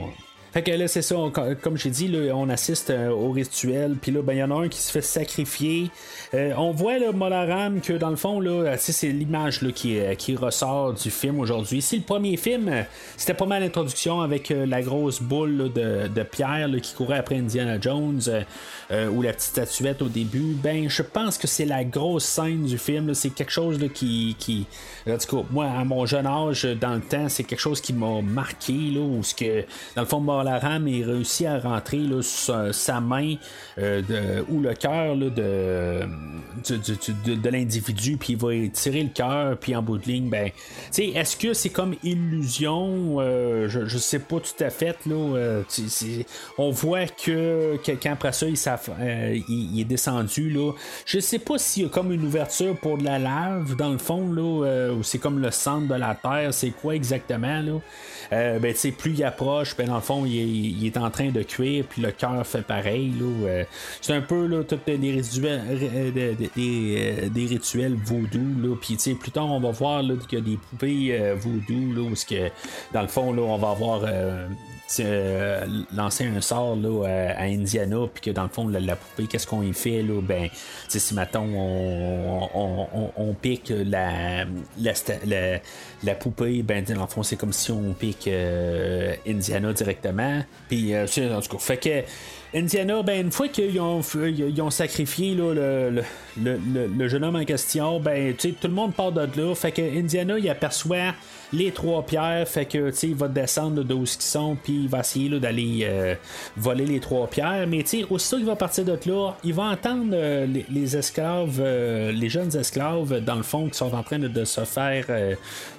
Que là, c'est ça, comme j'ai dit, là, on assiste euh, au rituel, puis là, ben, il y en a un qui se fait sacrifier. Euh, on voit, là, Molaram, que dans le fond, là, euh, c'est l'image qui, qui ressort du film aujourd'hui. Si le premier film, c'était pas mal l'introduction avec la grosse boule de, pierre qui courait après Indiana Jones, ou la petite statuette au début, ben, je pense que c'est la grosse scène du film. C'est quelque chose qui, qui. En tout cas, moi, à mon jeune âge, dans le temps, c'est quelque chose qui m'a marqué, là, où ce que, dans le fond, la rame et réussit à rentrer là, sa, main euh, ou le cœur de, de, l'individu, puis il va tirer le cœur, puis en bout de ligne, ben, est-ce que c'est comme illusion? Euh, je, je sais pas tout à fait. Là, euh, on voit que quelqu'un après ça, il, est descendu. Là. Je sais pas s'il y a comme une ouverture pour de la lave dans le fond, là, ou c'est comme le centre de la Terre, c'est quoi exactement. Là? Euh, ben, plus il approche, ben, dans le fond, il est, en train de cuire, puis le cœur fait pareil. Euh, c'est un peu là, des rituels, euh, des, rituels. Puis plus tard, on va voir qu'il y a des poupées vaudou, là, où que, dans le fond, là, on va avoir euh, lancer un sort là, à, Indiana, puis que dans le fond, la, poupée, qu'est-ce qu'on y fait? Là? Ben, si maintenant on, pique la, la, poupée, ben, dans le fond, c'est comme si on pique euh, Indiana directement. Puis, euh, en tout cas, fait que. Indiana, ben, une fois qu'ils ont, ils ont sacrifié le, le, jeune homme en question, ben, tout le monde part de là. Fait que Indiana, il aperçoit les trois pierres. Fait que, il va descendre d'où ils sont, puis il va essayer d'aller euh, voler les trois pierres. Mais, aussitôt qu'il va partir de là, il va entendre euh, les, esclaves, euh, les jeunes esclaves, dans le fond, qui sont en train de, se faire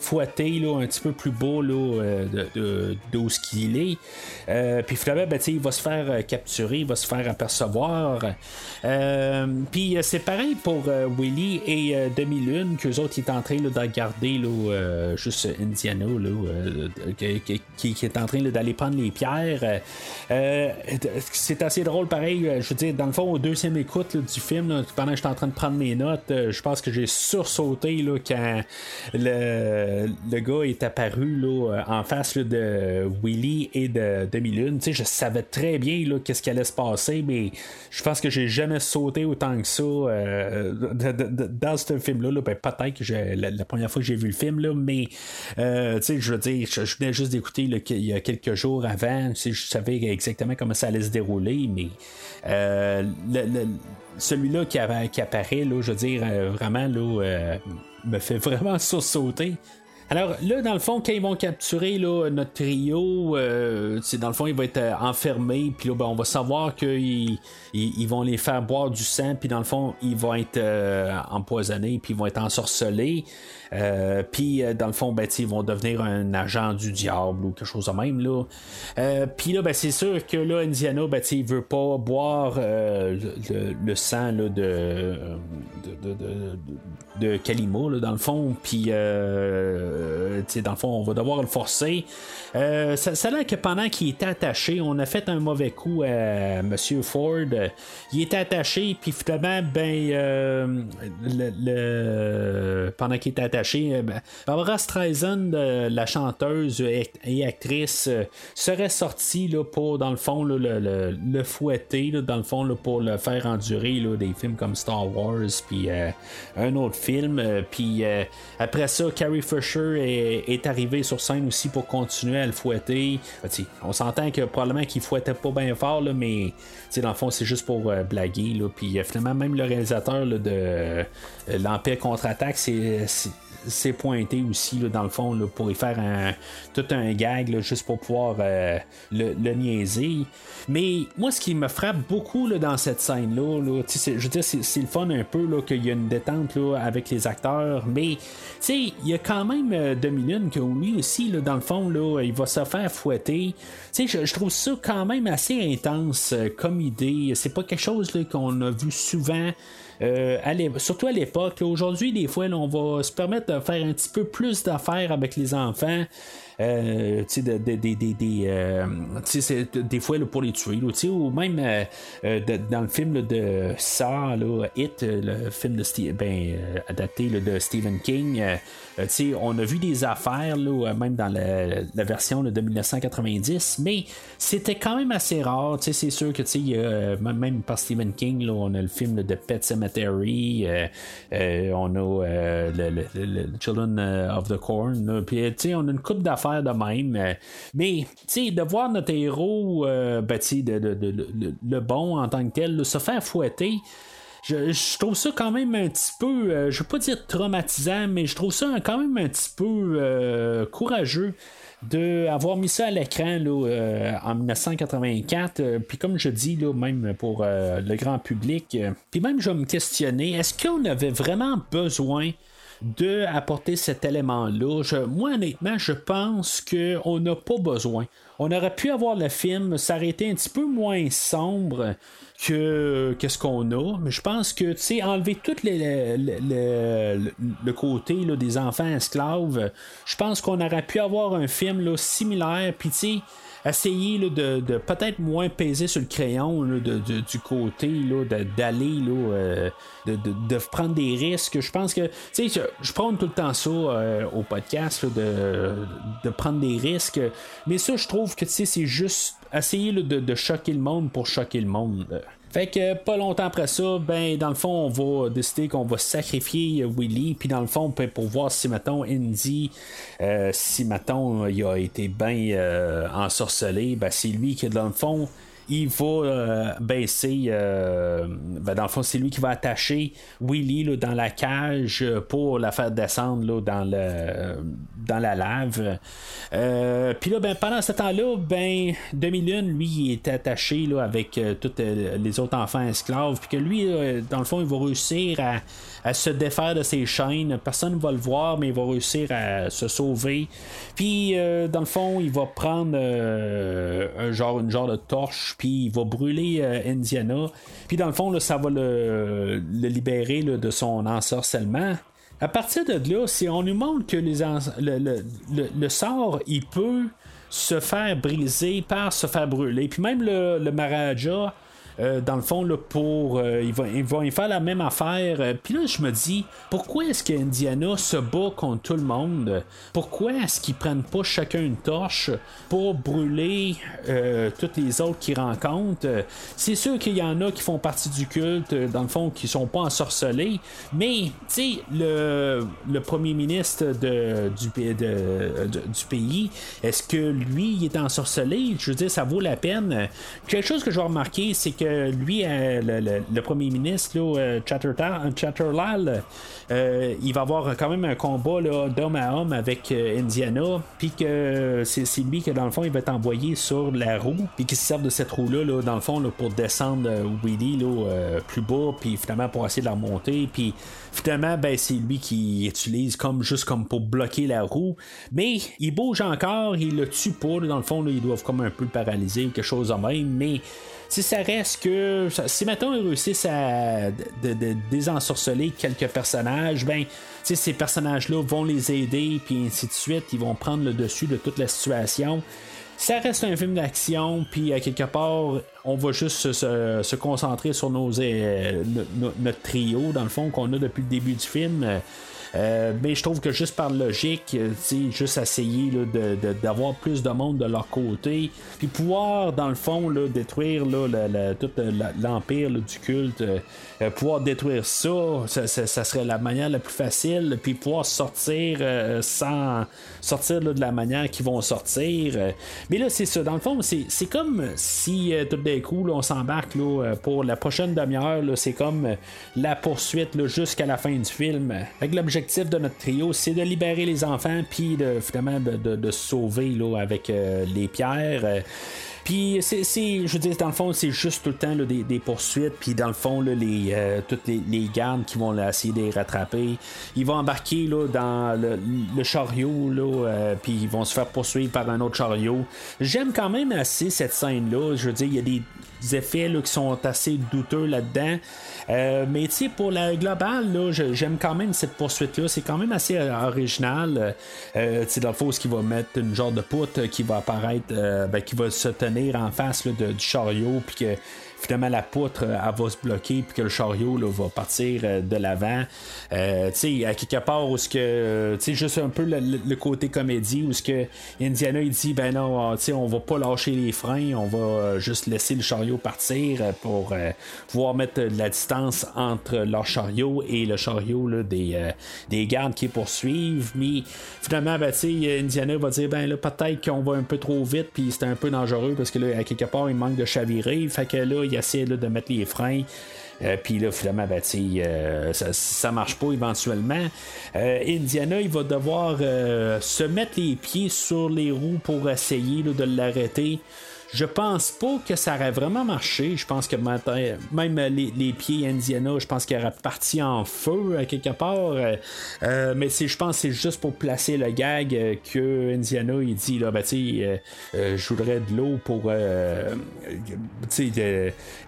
fouetter, là, un petit peu plus beau, là, de, de, qu'il est. puis, finalement, ben, il va se faire capturer, il va se faire apercevoir. puis, c'est pareil pour Willy et Demi-Lune, qu'eux autres, ils sont en train de garder, là, juste Indiana euh, qui, est en train d'aller prendre les pierres. Euh, c'est assez drôle, pareil. Euh, je veux dire, dans le fond, au deuxième écoute du film, pendant que j'étais en train de prendre mes notes, je pense que j'ai sursauté là, quand le, le, gars est apparu là, en face de Willy et de Demi-Lune. Je savais très bien qu'est-ce allait se passer, mais je pense que j'ai jamais sauté autant que ça dans ce film-là. Ben, peut-être que la, la, première fois que j'ai vu le film, là, mais euh, je veux dire, je, venais juste d'écouter il y a quelques jours avant. Je savais exactement comment ça allait se dérouler, mais euh, celui-là qui, qui, apparaît, là, je veux dire, euh, vraiment, là, me fait vraiment sursauter. Alors là, dans le fond, quand ils vont capturer là, notre trio, euh, dans le fond, il va être euh, enfermé, puis là, ben, on va savoir qu'ils ils, vont les faire boire du sang, puis dans le fond, ils vont être euh, empoisonnés, puis ils vont être ensorcelés. Euh, puis dans le fond, ben, ils vont devenir un agent du diable ou quelque chose de même. Là. puis là, ben, c'est sûr que là, Indiana, ben, il veut pas boire le, sang de, de, Kalima, là, dans le fond. Puis euh, dans le fond, on va devoir le forcer. Euh, ça, a l'air que pendant qu'il était attaché, on a fait un mauvais coup à Monsieur Ford. Il était attaché, puis finalement, ben, euh, le, pendant qu'il était attaché, ben, Barbara Streisand, la chanteuse et, actrice, serait sortie là, pour, dans le fond, le, le, fouetter, dans le fond, pour le faire endurer des films comme Star Wars, puis un autre film. Puis après ça, Carrie Fisher est, arrivé sur scène aussi pour continuer à le fouetter. Ah, on s'entend que probablement qu'il fouettait pas bien fort, là, mais dans le fond, c'est juste pour euh, blaguer. Là. Puis euh, finalement, même le réalisateur de euh, l'Empire contre-attaque, c'est c'est pointé aussi dans le fond pour y faire un, tout un gag juste pour pouvoir euh, le, niaiser. Mais moi, ce qui me frappe beaucoup dans cette scène-là, je veux dire, c'est le fun un peu qu'il y a une détente avec les acteurs, mais il y a quand même euh, Demi-Lune que lui aussi, dans le fond, là, il va se faire fouetter. Je, je trouve ça quand même assez intense euh, comme idée. C'est pas quelque chose qu'on a vu souvent. Euh, surtout à l'époque. Aujourd'hui, des fois, on va se permettre de faire un petit peu plus d'affaires avec les enfants. Euh, de, des euh, fois pour les tuer, ou même euh, dans le film de Saw, Hit, le film de ben, adapté de Stephen King, on a vu des affaires, même dans la, version de 1990, mais c'était quand même assez rare. C'est sûr que même par Stephen King, on a le film de Pet Cemetery, on a le, Children of the Corn, puis on a une coupe d'affaires de même. Euh, mais, tu de voir notre héros, euh, ben, le bon en tant que tel, se faire fouetter. Je, trouve ça quand même un petit peu, euh, je veux pas dire traumatisant, mais je trouve ça quand même un petit peu courageux d'avoir mis ça à l'écran en 1984. puis comme je dis, là, même pour le grand public, puis même je vais me questionner, est-ce qu'on avait vraiment besoin de apporter cet élément-là? moi, honnêtement, je pense qu'on n'a pas besoin. On aurait pu avoir le film s'arrêter un petit peu moins sombre que qu'est-ce qu'on a. Mais je pense que, tu sais, enlever tout le, côté des enfants esclaves, je pense qu'on aurait pu avoir un film là, similaire. Puis, tu sais, essayer de, peut-être moins peser sur le crayon du côté d'aller euh, de, prendre des risques. Je pense que sais, je, prends tout le temps ça euh, au podcast de, prendre des risques. Mais ça, je trouve que c'est juste essayer de, choquer le monde pour choquer le monde. Fait que pas longtemps après ça, ben dans le fond, on va décider qu'on va sacrifier Willy, puis dans le fond, ben, pour voir si mettons Indy, euh, si mettons il a été bien euh, ensorcelé, ben c'est lui qui dans le fond il va euh, baisser. Euh, ben, dans le fond, c'est lui qui va attacher Willy dans la cage pour la faire descendre dans, le, dans la lave. Euh, puis là, ben, pendant ce temps-là, ben, Demi-Lune, lui, il est attaché là, avec tous les autres enfants esclaves. Puis que lui, dans le fond, il va réussir à à se défaire de ses chaînes. Personne ne va le voir, mais il va réussir à se sauver. Puis, euh, dans le fond, il va prendre euh, un genre, une genre de torche, puis il va brûler euh, Indiana. Puis, dans le fond, ça va le, libérer de son ensorcellement. À partir de là, si on nous montre que les le, le, sort, il peut se faire briser par se faire brûler. Puis même le, le Maharaja, euh, dans le fond, là, pour. Euh, ils, vont, y faire la même affaire. Euh, puis là, je me dis, pourquoi est-ce qu'Indiana se bat contre tout le monde? Pourquoi est-ce qu'ils prennent pas chacun une torche pour brûler toutes les autres qu'ils rencontrent? C'est sûr qu'il y en a qui font partie du culte, dans le fond, qui sont pas ensorcelés. Mais, tu sais, le, premier ministre du, du pays, est-ce que lui, il est ensorcelé? Je veux dire, ça vaut la peine. Quelque chose que je vais remarquer, c'est que que lui, le, premier ministre, là, Chatterlal, il va avoir quand même un combat d'homme à homme avec Indiana, puis que c'est lui que dans le fond, il va être envoyé sur la roue, puis qu'il se sert de cette roue-là, dans le fond, pour descendre Willy là, plus bas, puis finalement pour essayer de la remonter, puis finalement, ben, c'est lui qui utilise comme juste comme pour bloquer la roue. Mais il bouge encore, il le tue pas. Dans le fond, là, ils doivent comme un peu le paralyser ou quelque chose de même. Mais si ça reste que. Si maintenant ils réussissent à désensorceler quelques personnages, ben. ces personnages-là vont les aider, puis ainsi de suite, ils vont prendre le dessus de toute la situation ça reste un film d'action, puis à quelque part, on va juste se, concentrer sur nos, euh, notre trio, dans le fond, qu'on a depuis le début du film. Euh, mais je trouve que juste par logique, euh, juste essayer d'avoir plus de monde de leur côté, puis pouvoir, dans le fond, détruire tout l'empire du culte, euh, pouvoir détruire ça ça, serait la manière la plus facile, puis pouvoir sortir sans sortir de la manière qu'ils vont sortir. mais là, c'est ça. Dans le fond, c'est comme si tout d'un coup, on s'embarque pour la prochaine demi-heure, c'est comme la poursuite jusqu'à la fin du film. Avec l'objectif de notre trio, c'est de libérer les enfants, puis de, finalement de, de, sauver là, avec euh, les pierres. Euh, puis, c'est, je veux dire, dans le fond, c'est juste tout le temps des, poursuites. Puis, dans le fond, les, euh, toutes les, gardes qui vont essayer de les rattraper, ils vont embarquer là, dans le, chariot, là, puis ils vont se faire poursuivre par un autre chariot. J'aime quand même assez cette scène-là. Je veux dire, il y a des effets là, qui sont assez douteux là-dedans. Euh, mais tu sais, pour la globale, là, j'aime quand même cette poursuite-là. C'est quand même assez euh, original. Euh, tu sais, dans le fond, ce qui va mettre une genre de poutre qui va apparaître, ben, qui va se tenir en face du chariot, puis que finalement la poutre euh, elle va se bloquer puis que le chariot là, va partir euh, de l'avant. Euh, tu sais, à quelque part où ce que tu sais juste un peu le, côté comédie où ce que Indiana il dit ben non, tu sais on va pas lâcher les freins, on va juste laisser le chariot partir pour pouvoir mettre de la distance entre leur chariot et le chariot là, des, des gardes qui poursuivent. Mais finalement, ben, Indiana va dire ben là peut-être qu'on va un peu trop vite puis c'est un peu dangereux parce que là à quelque part il manque de chavirer. Fait que là il essaie de mettre les freins. Euh, puis là, finalement, ben, euh, ça, ça marche pas éventuellement. Euh, Indiana, il va devoir se mettre les pieds sur les roues pour essayer de l'arrêter. Je pense pas que ça aurait vraiment marché. Je pense que même les, pieds Indiana, je pense qu'il aurait parti en feu à quelque part. Euh, mais je pense que c'est juste pour placer le gag euh, que Indiana il dit là, ben, euh, je voudrais de l'eau pour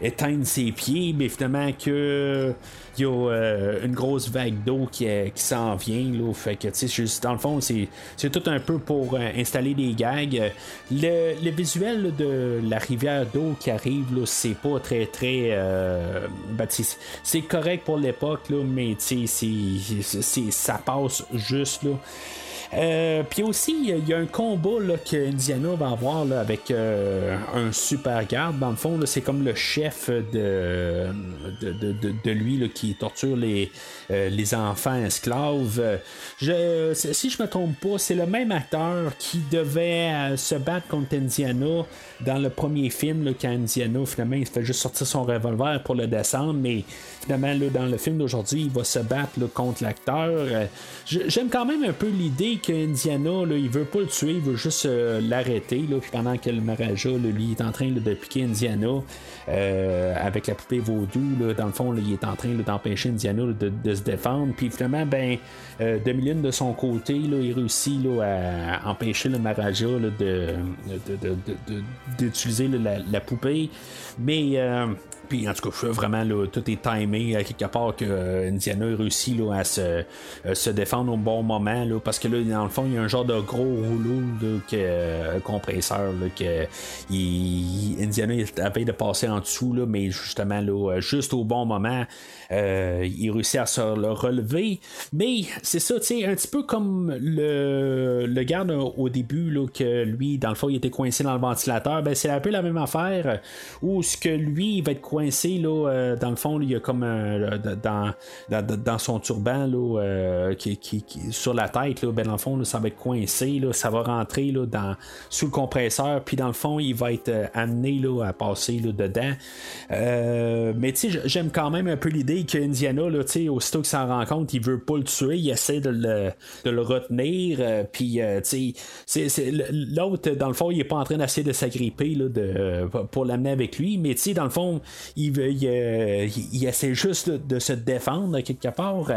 éteindre ses pieds, mais finalement que il y a euh, une grosse vague d'eau qui, qui s'en vient. Là, fait que, juste, dans le fond, c'est, tout un peu pour euh, installer des gags. Le, visuel de la rivière d'eau qui arrive, là, c'est pas très, très. Euh, ben, c'est correct pour l'époque, là, mais c'est, ça passe juste. Là. Euh, puis aussi, il y, a un combat là, que Indiana va avoir là, avec euh, un super garde. Dans le fond, c'est comme le chef de, de, lui qui torture les, euh, les enfants esclaves. Je, si je me trompe pas, c'est le même acteur qui devait se battre contre Indiana dans le premier film, là, quand Indiana, finalement, il fait juste sortir son revolver pour le descendre, mais finalement, là, dans le film d'aujourd'hui, il va se battre contre l'acteur. J'aime quand même un peu l'idée qu'Indiana, il veut pas le tuer, il veut juste euh, l'arrêter. Puis pendant que le Maraja, lui, est en train de piquer Indiana euh, avec la poupée vaudou, dans le fond, il est en train d'empêcher Indiana de, se défendre. Puis finalement, ben, euh, de son côté, il réussit à empêcher le Maraja d'utiliser la, poupée. Mais euh, puis en tout cas, vraiment, là, tout est timé à quelque part que euh, Indiana réussit là, à se, euh, se, défendre au bon moment. Là, parce que là, dans le fond, il y a un genre de gros rouleau de euh, compresseur que il, Indiana avait de passer en dessous, mais justement, là, juste au bon moment, il réussit à se le relever. Mais c'est ça, tu sais, un petit peu comme le, le garde au début, là, que lui, dans le fond, il était coincé dans le ventilateur. Ben, c'est un peu la même affaire où ce que lui, il va être coincé là, dans le fond, il y a comme dans, dans, son turban là, qui, qui, sur la tête, là, ben, dans le fond, ça va être coincé, là, ça va rentrer là, dans, sous le compresseur, puis dans le fond, il va être amené là, à passer là, dedans. mais tu sais, j'aime quand même un peu l'idée qu'Indiana, là, aussitôt qu'il s'en rend compte, il veut pas le tuer, il essaie de le, de le retenir, puis tu sais, l'autre, dans le fond, il est pas en train d'essayer de s'agripper de, pour l'amener avec lui, mais dans le fond, il, il, il, essaie juste de, se défendre quelque part.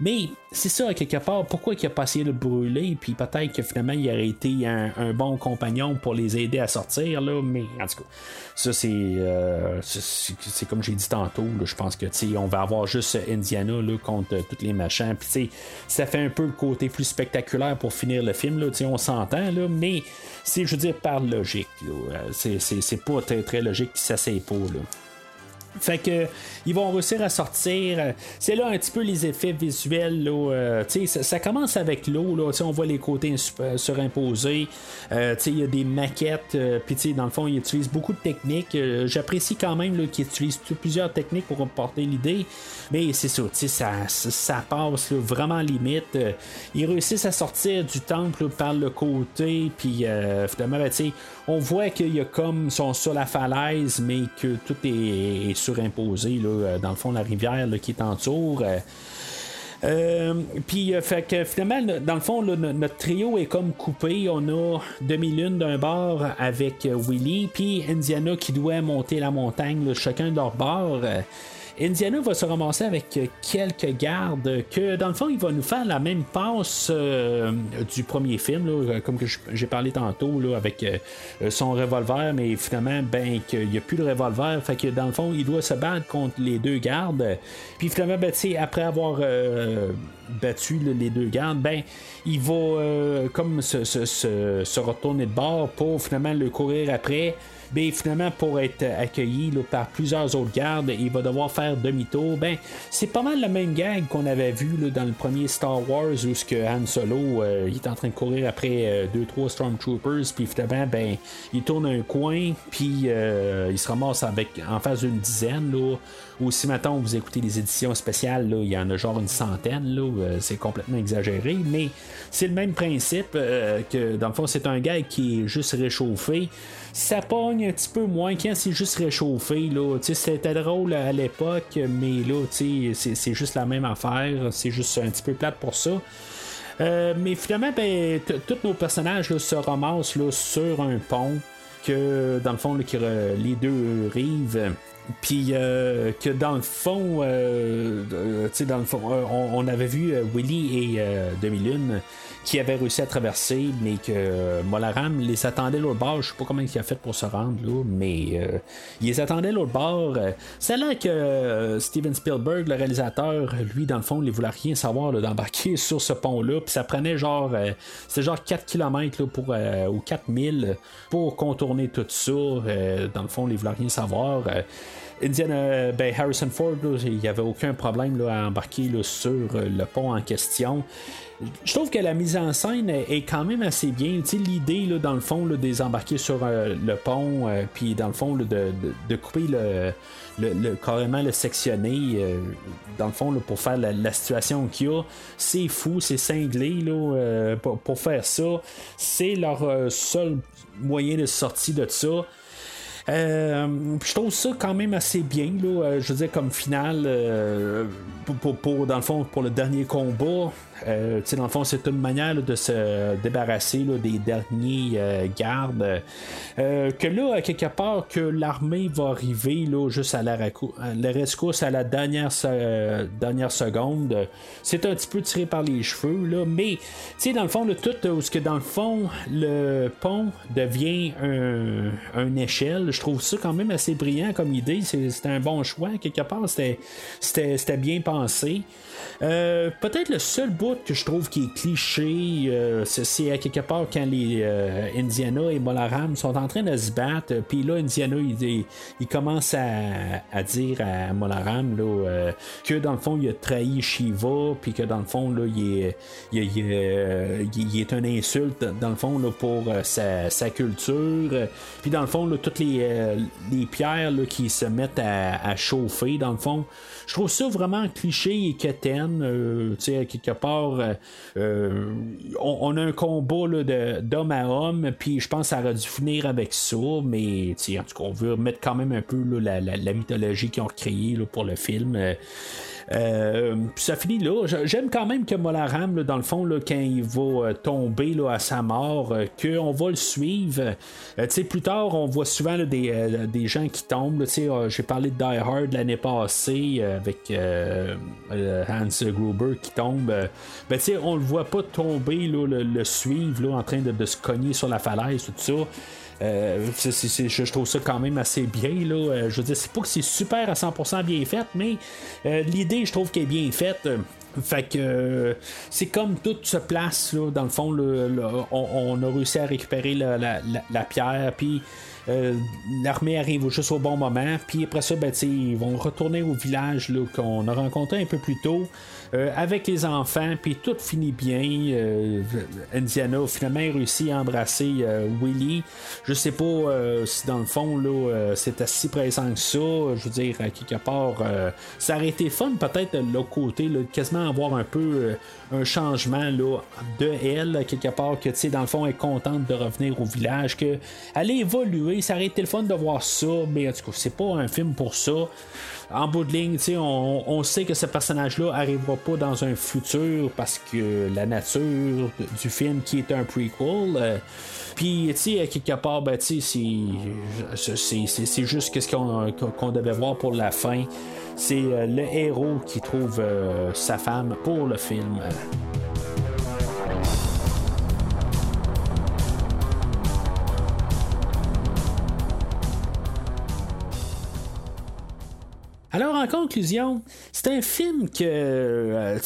Mais c'est ça, quelque part, pourquoi il a pas essayé de le brûler, puis peut-être que finalement il aurait été un, bon compagnon pour les aider à sortir, là, mais en tout cas, ça euh, c'est c'est comme j'ai dit tantôt, je pense que on va avoir juste Indiana contre tous les machins, puis ça fait un peu le côté plus spectaculaire pour finir le film, là, on s'entend, là, mais c'est, je veux dire, par logique, euh, c'est pas très, très logique que ça pas, là. Fait que ils vont réussir à sortir. C'est là un petit peu les effets visuels. Là, euh, ça, ça, commence avec l'eau. Là, on voit les côtés surimposés. Euh, il y a des maquettes. Euh, Puis dans le fond, ils utilisent beaucoup de techniques. Euh, j'apprécie quand même qu'ils utilisent plusieurs techniques pour porter l'idée. Mais c'est ça, ça, ça passe vraiment limite. ils réussissent à sortir du temple par le côté. Puis finalement, ben, on voit qu'il y a comme sont sur la falaise, mais que tout est, surimposé là, euh, dans le fond la rivière là, qui est en tour. Euh, euh, puis fait que finalement, dans le fond, notre trio est comme coupé. On a demi-lune d'un bord avec Willy, puis Indiana qui doit monter la montagne, chacun de leur bord. Indiana va se ramasser avec quelques gardes que dans le fond il va nous faire la même passe euh, du premier film comme que j'ai parlé tantôt là, avec euh, son revolver mais finalement ben qu'il n'y a plus de revolver. Fait que dans le fond il doit se battre contre les deux gardes. Puis finalement ben, après avoir euh, battu les deux gardes ben il va comme se, se, retourner de bord pour finalement le courir après ben, finalement, pour être accueilli par plusieurs autres gardes, il va devoir faire demi-tour. Ben, c'est pas mal la même gag qu'on avait vu dans le premier Star Wars où ce que Han Solo euh, il est en train de courir après 2 euh, Stormtroopers, puis finalement, ben, il tourne un coin, puis euh, il se ramasse avec en face d'une dizaine. Là, ou si maintenant vous écoutez les éditions spéciales, là, il y en a genre une centaine, là, c'est complètement exagéré, mais c'est le même principe que dans le fond c'est un gag qui est juste réchauffé ça pogne un petit peu moins quand c'est juste réchauffé. Là. C'était drôle à l'époque, mais là, c'est juste la même affaire. C'est juste un petit peu plate pour ça. Euh, mais finalement, ben, tous nos personnages se ramassent là, sur un pont que, dans le fond, les deux rives puis euh, que dans le fond, euh, dans le fond, on, avait vu Willy et Demi-Lune qui avait réussi à traverser, mais que euh, Molaram les attendait l'autre bord. Je sais pas comment il a fait pour se rendre là, mais euh, il les attendait l'autre bord. C'est là que euh, Steven Spielberg, le réalisateur, lui, dans le fond, il voulait rien savoir d'embarquer sur ce pont-là. Puis ça prenait genre, genre 4 km pour, ou 4000 pour contourner tout ça. dans le fond, il voulait rien savoir. Indiana, ben Harrison Ford, il n'y avait aucun problème là, à embarquer sur le pont en question je trouve que la mise en scène est quand même assez bien. L'idée, dans le fond, de des embarquer sur euh, le pont, euh, puis dans le fond, de, couper le, carrément le sectionner, euh, dans le fond, pour faire la, situation qu'il y a, c'est fou, c'est cinglé là, pour, faire ça. C'est leur seul moyen de sortie de ça. je trouve ça quand même assez bien, là, je veux dire, comme finale, pour, dans le fond, pour le dernier combat. Euh, dans le fond, c'est une manière de se débarrasser des derniers euh, gardes. Euh, que là, quelque part, que l'armée va arriver là, juste à la, rescousse à la dernière, dernière seconde. C'est un petit peu tiré par les cheveux, là, mais dans le fond, le tout, ce que dans le fond, le pont devient un, échelle, je trouve ça quand même assez brillant comme idée. C'est un bon choix. Quelque part, c'était bien pensé. Peut-être le seul bout que je trouve qui est cliché, euh, c'est à quelque part quand les euh, Indiana et Molaram sont en train de se battre, puis là, Indiana, il, il commence à, dire à Molaram euh, que dans le fond, il a trahi Shiva, puis que dans le fond, là, il, est, il, est un insulte, dans le fond, là, pour sa, culture. Puis dans le fond, là, tous les, les, les pierres qui se mettent à, chauffer, dans le fond. Je trouve ça vraiment cliché et quétaine. tu sais, quelque part, on, a un combat d'homme à homme, puis je pense que ça aurait dû finir avec ça, mais en tout cas, on veut mettre quand même un peu la, la, mythologie qu'ils ont créée pour le film. Euh, ça finit là. J'aime quand même que Molaram, dans le fond, là, quand il va euh, tomber à sa mort, euh, qu'on va le suivre. plus tard, on voit souvent des, gens qui tombent. J'ai parlé de Die Hard l'année passée avec Hans Gruber qui tombe. Ben, on le voit pas tomber, le, suivre en train de, de, se cogner sur la falaise, tout ça. Euh, je trouve ça quand même assez bien. Là. Euh, je veux dire, c'est pas que c'est super à 100% bien fait, mais euh, l'idée, je trouve qu'elle est bien faite. Fait que c'est comme tout se place là, dans le fond, on, a réussi à récupérer la, pierre, puis l'armée arrive juste au bon moment, puis après ça, ben, ils vont retourner au village qu'on a rencontré un peu plus tôt. Euh, avec les enfants, puis tout finit bien. Euh, Indiana finalement réussit à embrasser euh, Willy. Je sais pas si dans le fond là, c'est assez présent que ça. Je veux dire, à quelque part, ça aurait été fun peut-être de l'autre côté, quasiment avoir un peu un changement là, de elle, quelque part, que tu sais, dans le fond, elle est contente de revenir au village, que elle a évolué. Ça aurait été le fun de voir ça, mais en tout cas, c'est pas un film pour ça en bout de ligne, on, on sait que ce personnage-là arrivera pas dans un futur parce que la nature du film qui est un prequel. Euh, puis, tu sais, quelque part, ben, c'est, juste ce qu'on, qu'on devait voir pour la fin. C'est euh, le héros qui trouve euh, sa femme pour le film. Alors, en conclusion, c'est un film que euh,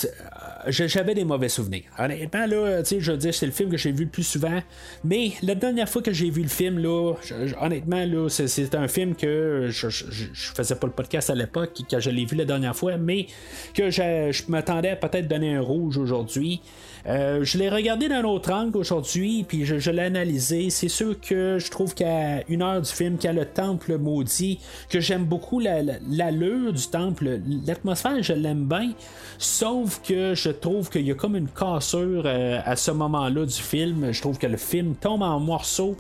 j'avais des mauvais souvenirs. Honnêtement, là, je veux dire, c'est le film que j'ai vu le plus souvent. Mais la dernière fois que j'ai vu le film, là, honnêtement, là, c'est, un film que je, je, faisais pas le podcast à l'époque, quand je l'ai vu la dernière fois, mais que je, m'attendais à peut-être donner un rouge aujourd'hui. Euh, je l'ai regardé d'un autre angle aujourd'hui, puis je, l'ai analysé. C'est sûr que je trouve qu'à une heure du film, a le temple maudit, que j'aime beaucoup l'allure du temple, l'atmosphère, je l'aime bien. Sauf que je trouve qu'il y a comme une cassure euh, à ce moment-là du film. Je trouve que le film tombe en morceaux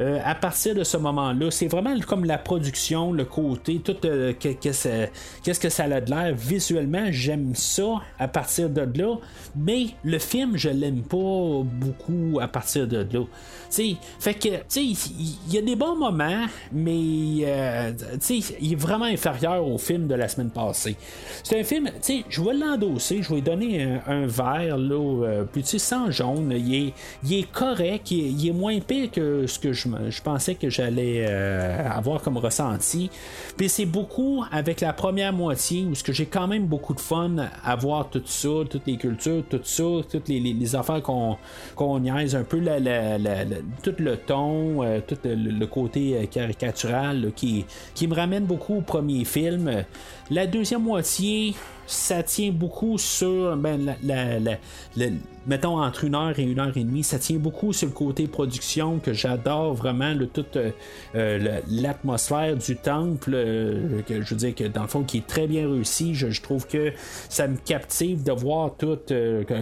euh, à partir de ce moment-là, c'est vraiment comme la production, le côté, tout euh, qu'est-ce que ça a de l'air visuellement. J'aime ça à partir de là, mais le film, je l'aime pas beaucoup à partir de là. Fait que, il y, a des bons moments, mais euh, il est vraiment inférieur au film de la semaine passée. C'est un film, je vais l'endosser, je vais donner un, verre, là, sans jaune. Il est, il est correct, il est, moins pire que ce que je je pensais que j'allais euh, avoir comme ressenti. Puis c'est beaucoup avec la première moitié où ce que j'ai quand même beaucoup de fun à voir tout ça, toutes les cultures, tout ça, toutes les, affaires qu'on qu'on niaise un peu, tout le ton, euh, tout le, côté euh, caricatural qui, qui me ramène beaucoup au premier film. La deuxième moitié, ça tient beaucoup sur, ben, la, mettons entre une heure et une heure et demie, ça tient beaucoup sur le côté production que j'adore vraiment, le, toute euh, euh, l'atmosphère du temple, euh, que, je veux dire que dans le fond qui est très bien réussi. Je, trouve que ça me captive de voir tout,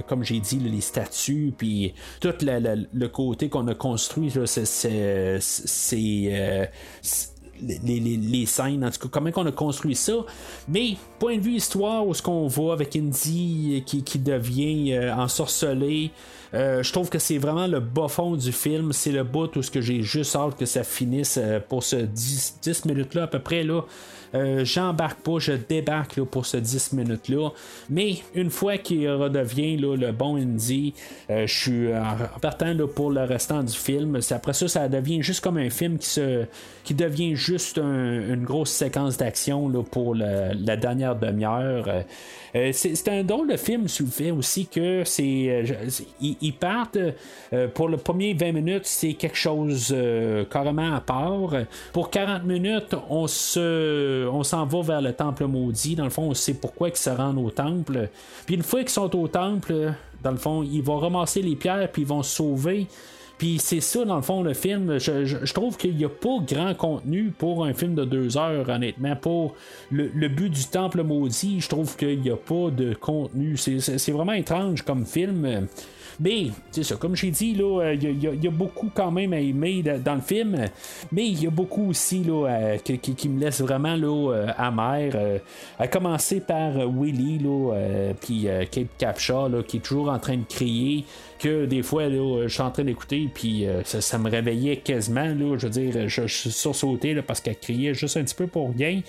comme j'ai dit, les statues, puis tout le côté qu'on a construit, c'est les, scènes, en tout cas, comment on a construit ça. Mais, point de vue histoire, où ce qu'on voit avec Indy qui, qui devient euh, ensorcelé, euh, je trouve que c'est vraiment le bas fond du film. C'est le bout où ce que j'ai juste hâte que ça finisse euh, pour ce 10, 10 minutes-là à peu près. là euh, j'embarque pas, je débarque pour ce 10 minutes-là. Mais une fois qu'il redevient le bon indie, euh, je suis en partant pour le restant du film. Après ça, ça devient juste comme un film qui se qui devient juste une grosse séquence d'action pour la dernière demi-heure. Euh, c'est un drôle de film sur le fait aussi que c'est ils, partent pour le premier 20 minutes c'est quelque chose carrément à part pour 40 minutes on se on s'en va vers le temple maudit. Dans le fond, on sait pourquoi ils se rendent au temple. Puis une fois qu'ils sont au temple, dans le fond, ils vont ramasser les pierres puis ils vont sauver. Puis c'est ça, dans le fond, le film. Je, trouve qu'il n'y a pas grand contenu pour un film de deux heures, honnêtement. Pour le, but du temple maudit, je trouve qu'il n'y a pas de contenu. C'est vraiment étrange comme film. Mais, c'est ça, comme j'ai dit, il y, a beaucoup quand même à aimer dans le film, mais il y a beaucoup aussi là, qui, me laisse vraiment là, euh, amer. Euh, à commencer par Willy, puis Kate Capshaw, qui est toujours en train de crier que des fois, là, je suis en train d'écouter, puis euh, ça, me réveillait quasiment. Là, je veux dire, je, je sursauté là, parce qu'elle criait juste un petit peu pour rien.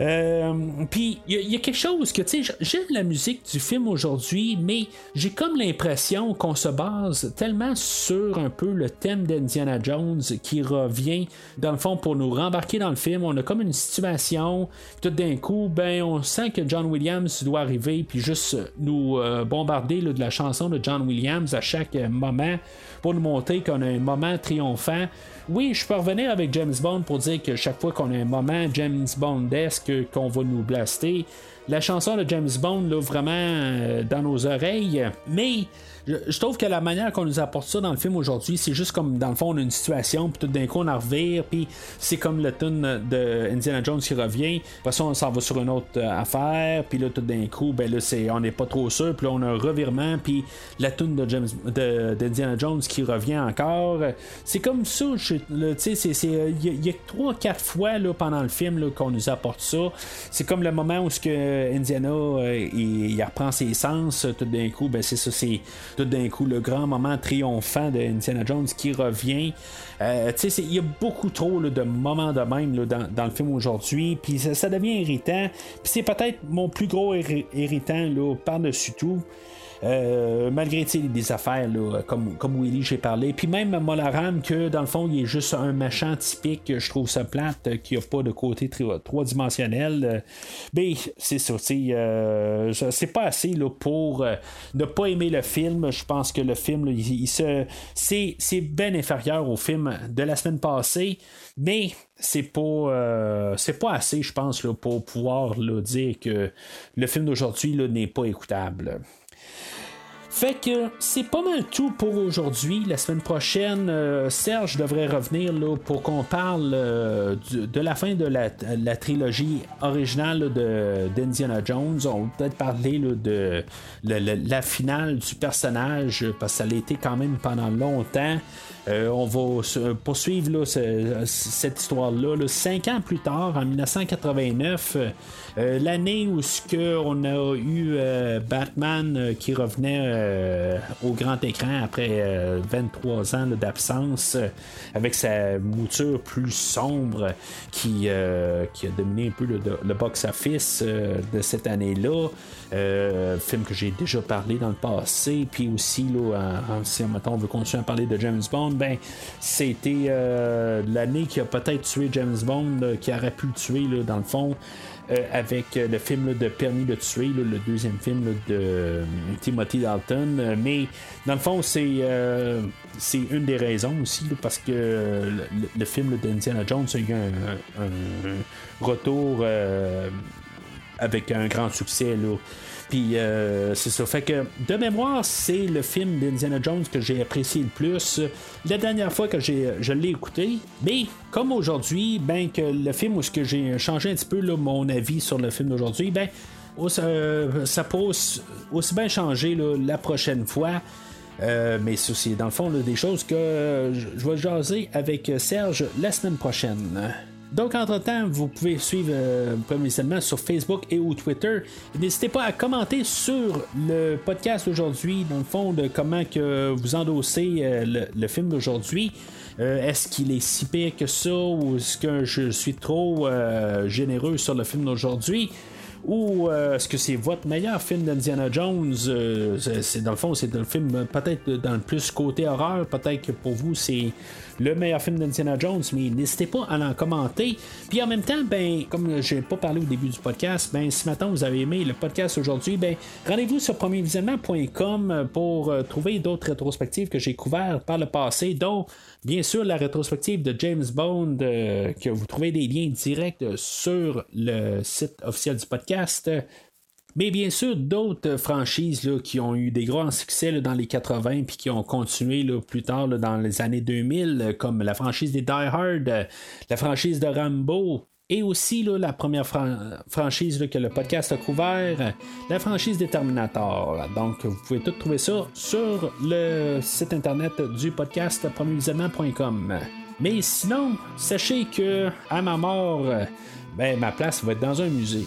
Euh, puis il y, a quelque chose que, tu sais, j'aime la musique du film aujourd'hui, mais j'ai comme l'impression qu'on se base tellement sur un peu le thème d'Indiana Jones qui revient, dans le fond, pour nous rembarquer dans le film. On a comme une situation, tout d'un coup, ben, on sent que John Williams doit arriver, puis juste nous euh, bombarder de la chanson de John Williams à chaque moment pour nous montrer qu'on a un moment triomphant. Oui, je peux revenir avec James Bond pour dire que chaque fois qu'on a un moment James Bond-esque qu'on va nous blaster, la chanson de James Bond, là, vraiment euh, dans nos oreilles, mais je, trouve que la manière qu'on nous apporte ça dans le film aujourd'hui, c'est juste comme dans le fond on a une situation, puis tout d'un coup on en revire, puis c'est comme le tune de Indiana Jones qui revient. Après ça, on s'en va sur une autre euh, affaire, puis là tout d'un coup, ben là c'est on n'est pas trop sûr, puis là on a un revirement, puis la tune de James de, d'Indiana Jones qui revient encore. C'est comme ça, tu sais, c'est il y, a trois quatre fois là, pendant le film qu'on nous apporte ça. C'est comme le moment où ce que Indiana euh, il, reprend ses sens, tout d'un coup, ben c'est ça, c'est tout d'un coup le grand moment triomphant de Indiana Jones qui revient. Euh, il y a beaucoup trop de moments de même dans, le film aujourd'hui, puis ça, devient irritant. Puis c'est peut-être mon plus gros irritant par-dessus tout. Euh, malgré des affaires comme, comme Willy, j'ai parlé. Puis même Molaram, que dans le fond, il est juste un machin typique, je trouve ça plate, euh, qui a pas de côté trois-dimensionnel. Euh, mais c'est ça, c'est pas assez là, pour ne pas aimer le film. Je pense que le film, il, se, c'est bien inférieur au film de la semaine passée, mais c'est pas c'est pas assez je pense là, pour pouvoir dire que le film d'aujourd'hui n'est pas écoutable. Fait que c'est pas mal tout pour aujourd'hui. La semaine prochaine, euh, Serge devrait revenir là, pour qu'on parle euh, de la fin de la, trilogie originale d'Indiana Jones. On va peut-être parler de la finale du personnage parce que ça l'a été quand même pendant longtemps. Euh, on va poursuivre cette histoire-là. Cinq ans plus tard, en 1989, euh, l'année où on a eu euh, Batman qui revenait au grand écran après 23 ans d'absence, avec sa mouture plus sombre qui, a dominé un peu le, box-office de cette année-là. film que j'ai déjà parlé dans le passé, puis aussi, là, si on veut continuer à parler de James Bond, ben, c'était euh, l'année qui a peut-être tué James Bond, euh, qui aurait pu le tuer, dans le fond. Euh, avec le film de Permis de tuer, le deuxième film de Timothy Dalton. mais dans le fond, c'est une des raisons aussi, parce que le, film d'Indiana Jones a eu un, retour avec un grand succès. Là. Puis euh, c'est ça. Fait que de mémoire, c'est le film d'Indiana Jones que j'ai apprécié le plus. La dernière fois que j'ai, je l'ai écouté, mais comme aujourd'hui, ben que le film où ce que j'ai changé un petit peu là, mon avis sur le film d'aujourd'hui, ben ça, peut aussi bien changer la prochaine fois. Euh, mais c'est dans le fond des choses que je vais jaser avec Serge la semaine prochaine. Donc, entre-temps, vous pouvez suivre euh, sur Facebook et ou Twitter. N'hésitez pas à commenter sur le podcast d'aujourd'hui, dans le fond, de comment que vous endossez euh, le, film d'aujourd'hui. Euh, est-ce qu'il est si pire que ça ou est-ce que je suis trop euh, généreux sur le film d'aujourd'hui? ou est-ce que c'est votre meilleur film d'Indiana Jones? C'est dans le fond c'est le film peut-être dans le plus côté horreur peut-être que pour vous c'est le meilleur film d'Indiana Jones, mais n'hésitez pas à en commenter. Puis en même temps, ben, comme je n'ai pas parlé au début du podcast, ben, si maintenant vous avez aimé le podcast aujourd'hui, ben, rendez-vous sur premiervisionnement.com pour euh, trouver d'autres rétrospectives que j'ai couvertes par le passé, dont bien sûr la rétrospective de James Bond, euh, que vous trouvez des liens directs sur le site officiel du podcast. Mais bien sûr, d'autres franchises là, qui ont eu des grands succès dans les 80 puis qui ont continué plus tard dans les années 2000, comme la franchise des Die Hard, la franchise de Rambo, et aussi la première franchise que le podcast a couvert, la franchise des Terminator. Donc vous pouvez tout trouver ça sur le site internet du podcast premiervisionnement.com. Mais sinon, sachez que à ma mort, ben, ma place va être dans un musée.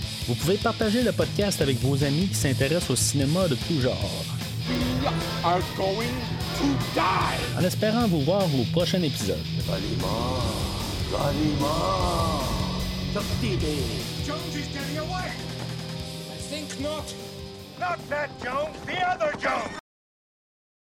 Vous pouvez partager le podcast avec vos amis qui s'intéressent au cinéma de tout genre. En espérant vous voir au prochain épisode. Jones is getting away! I think not. Not that Jones, the other Jones!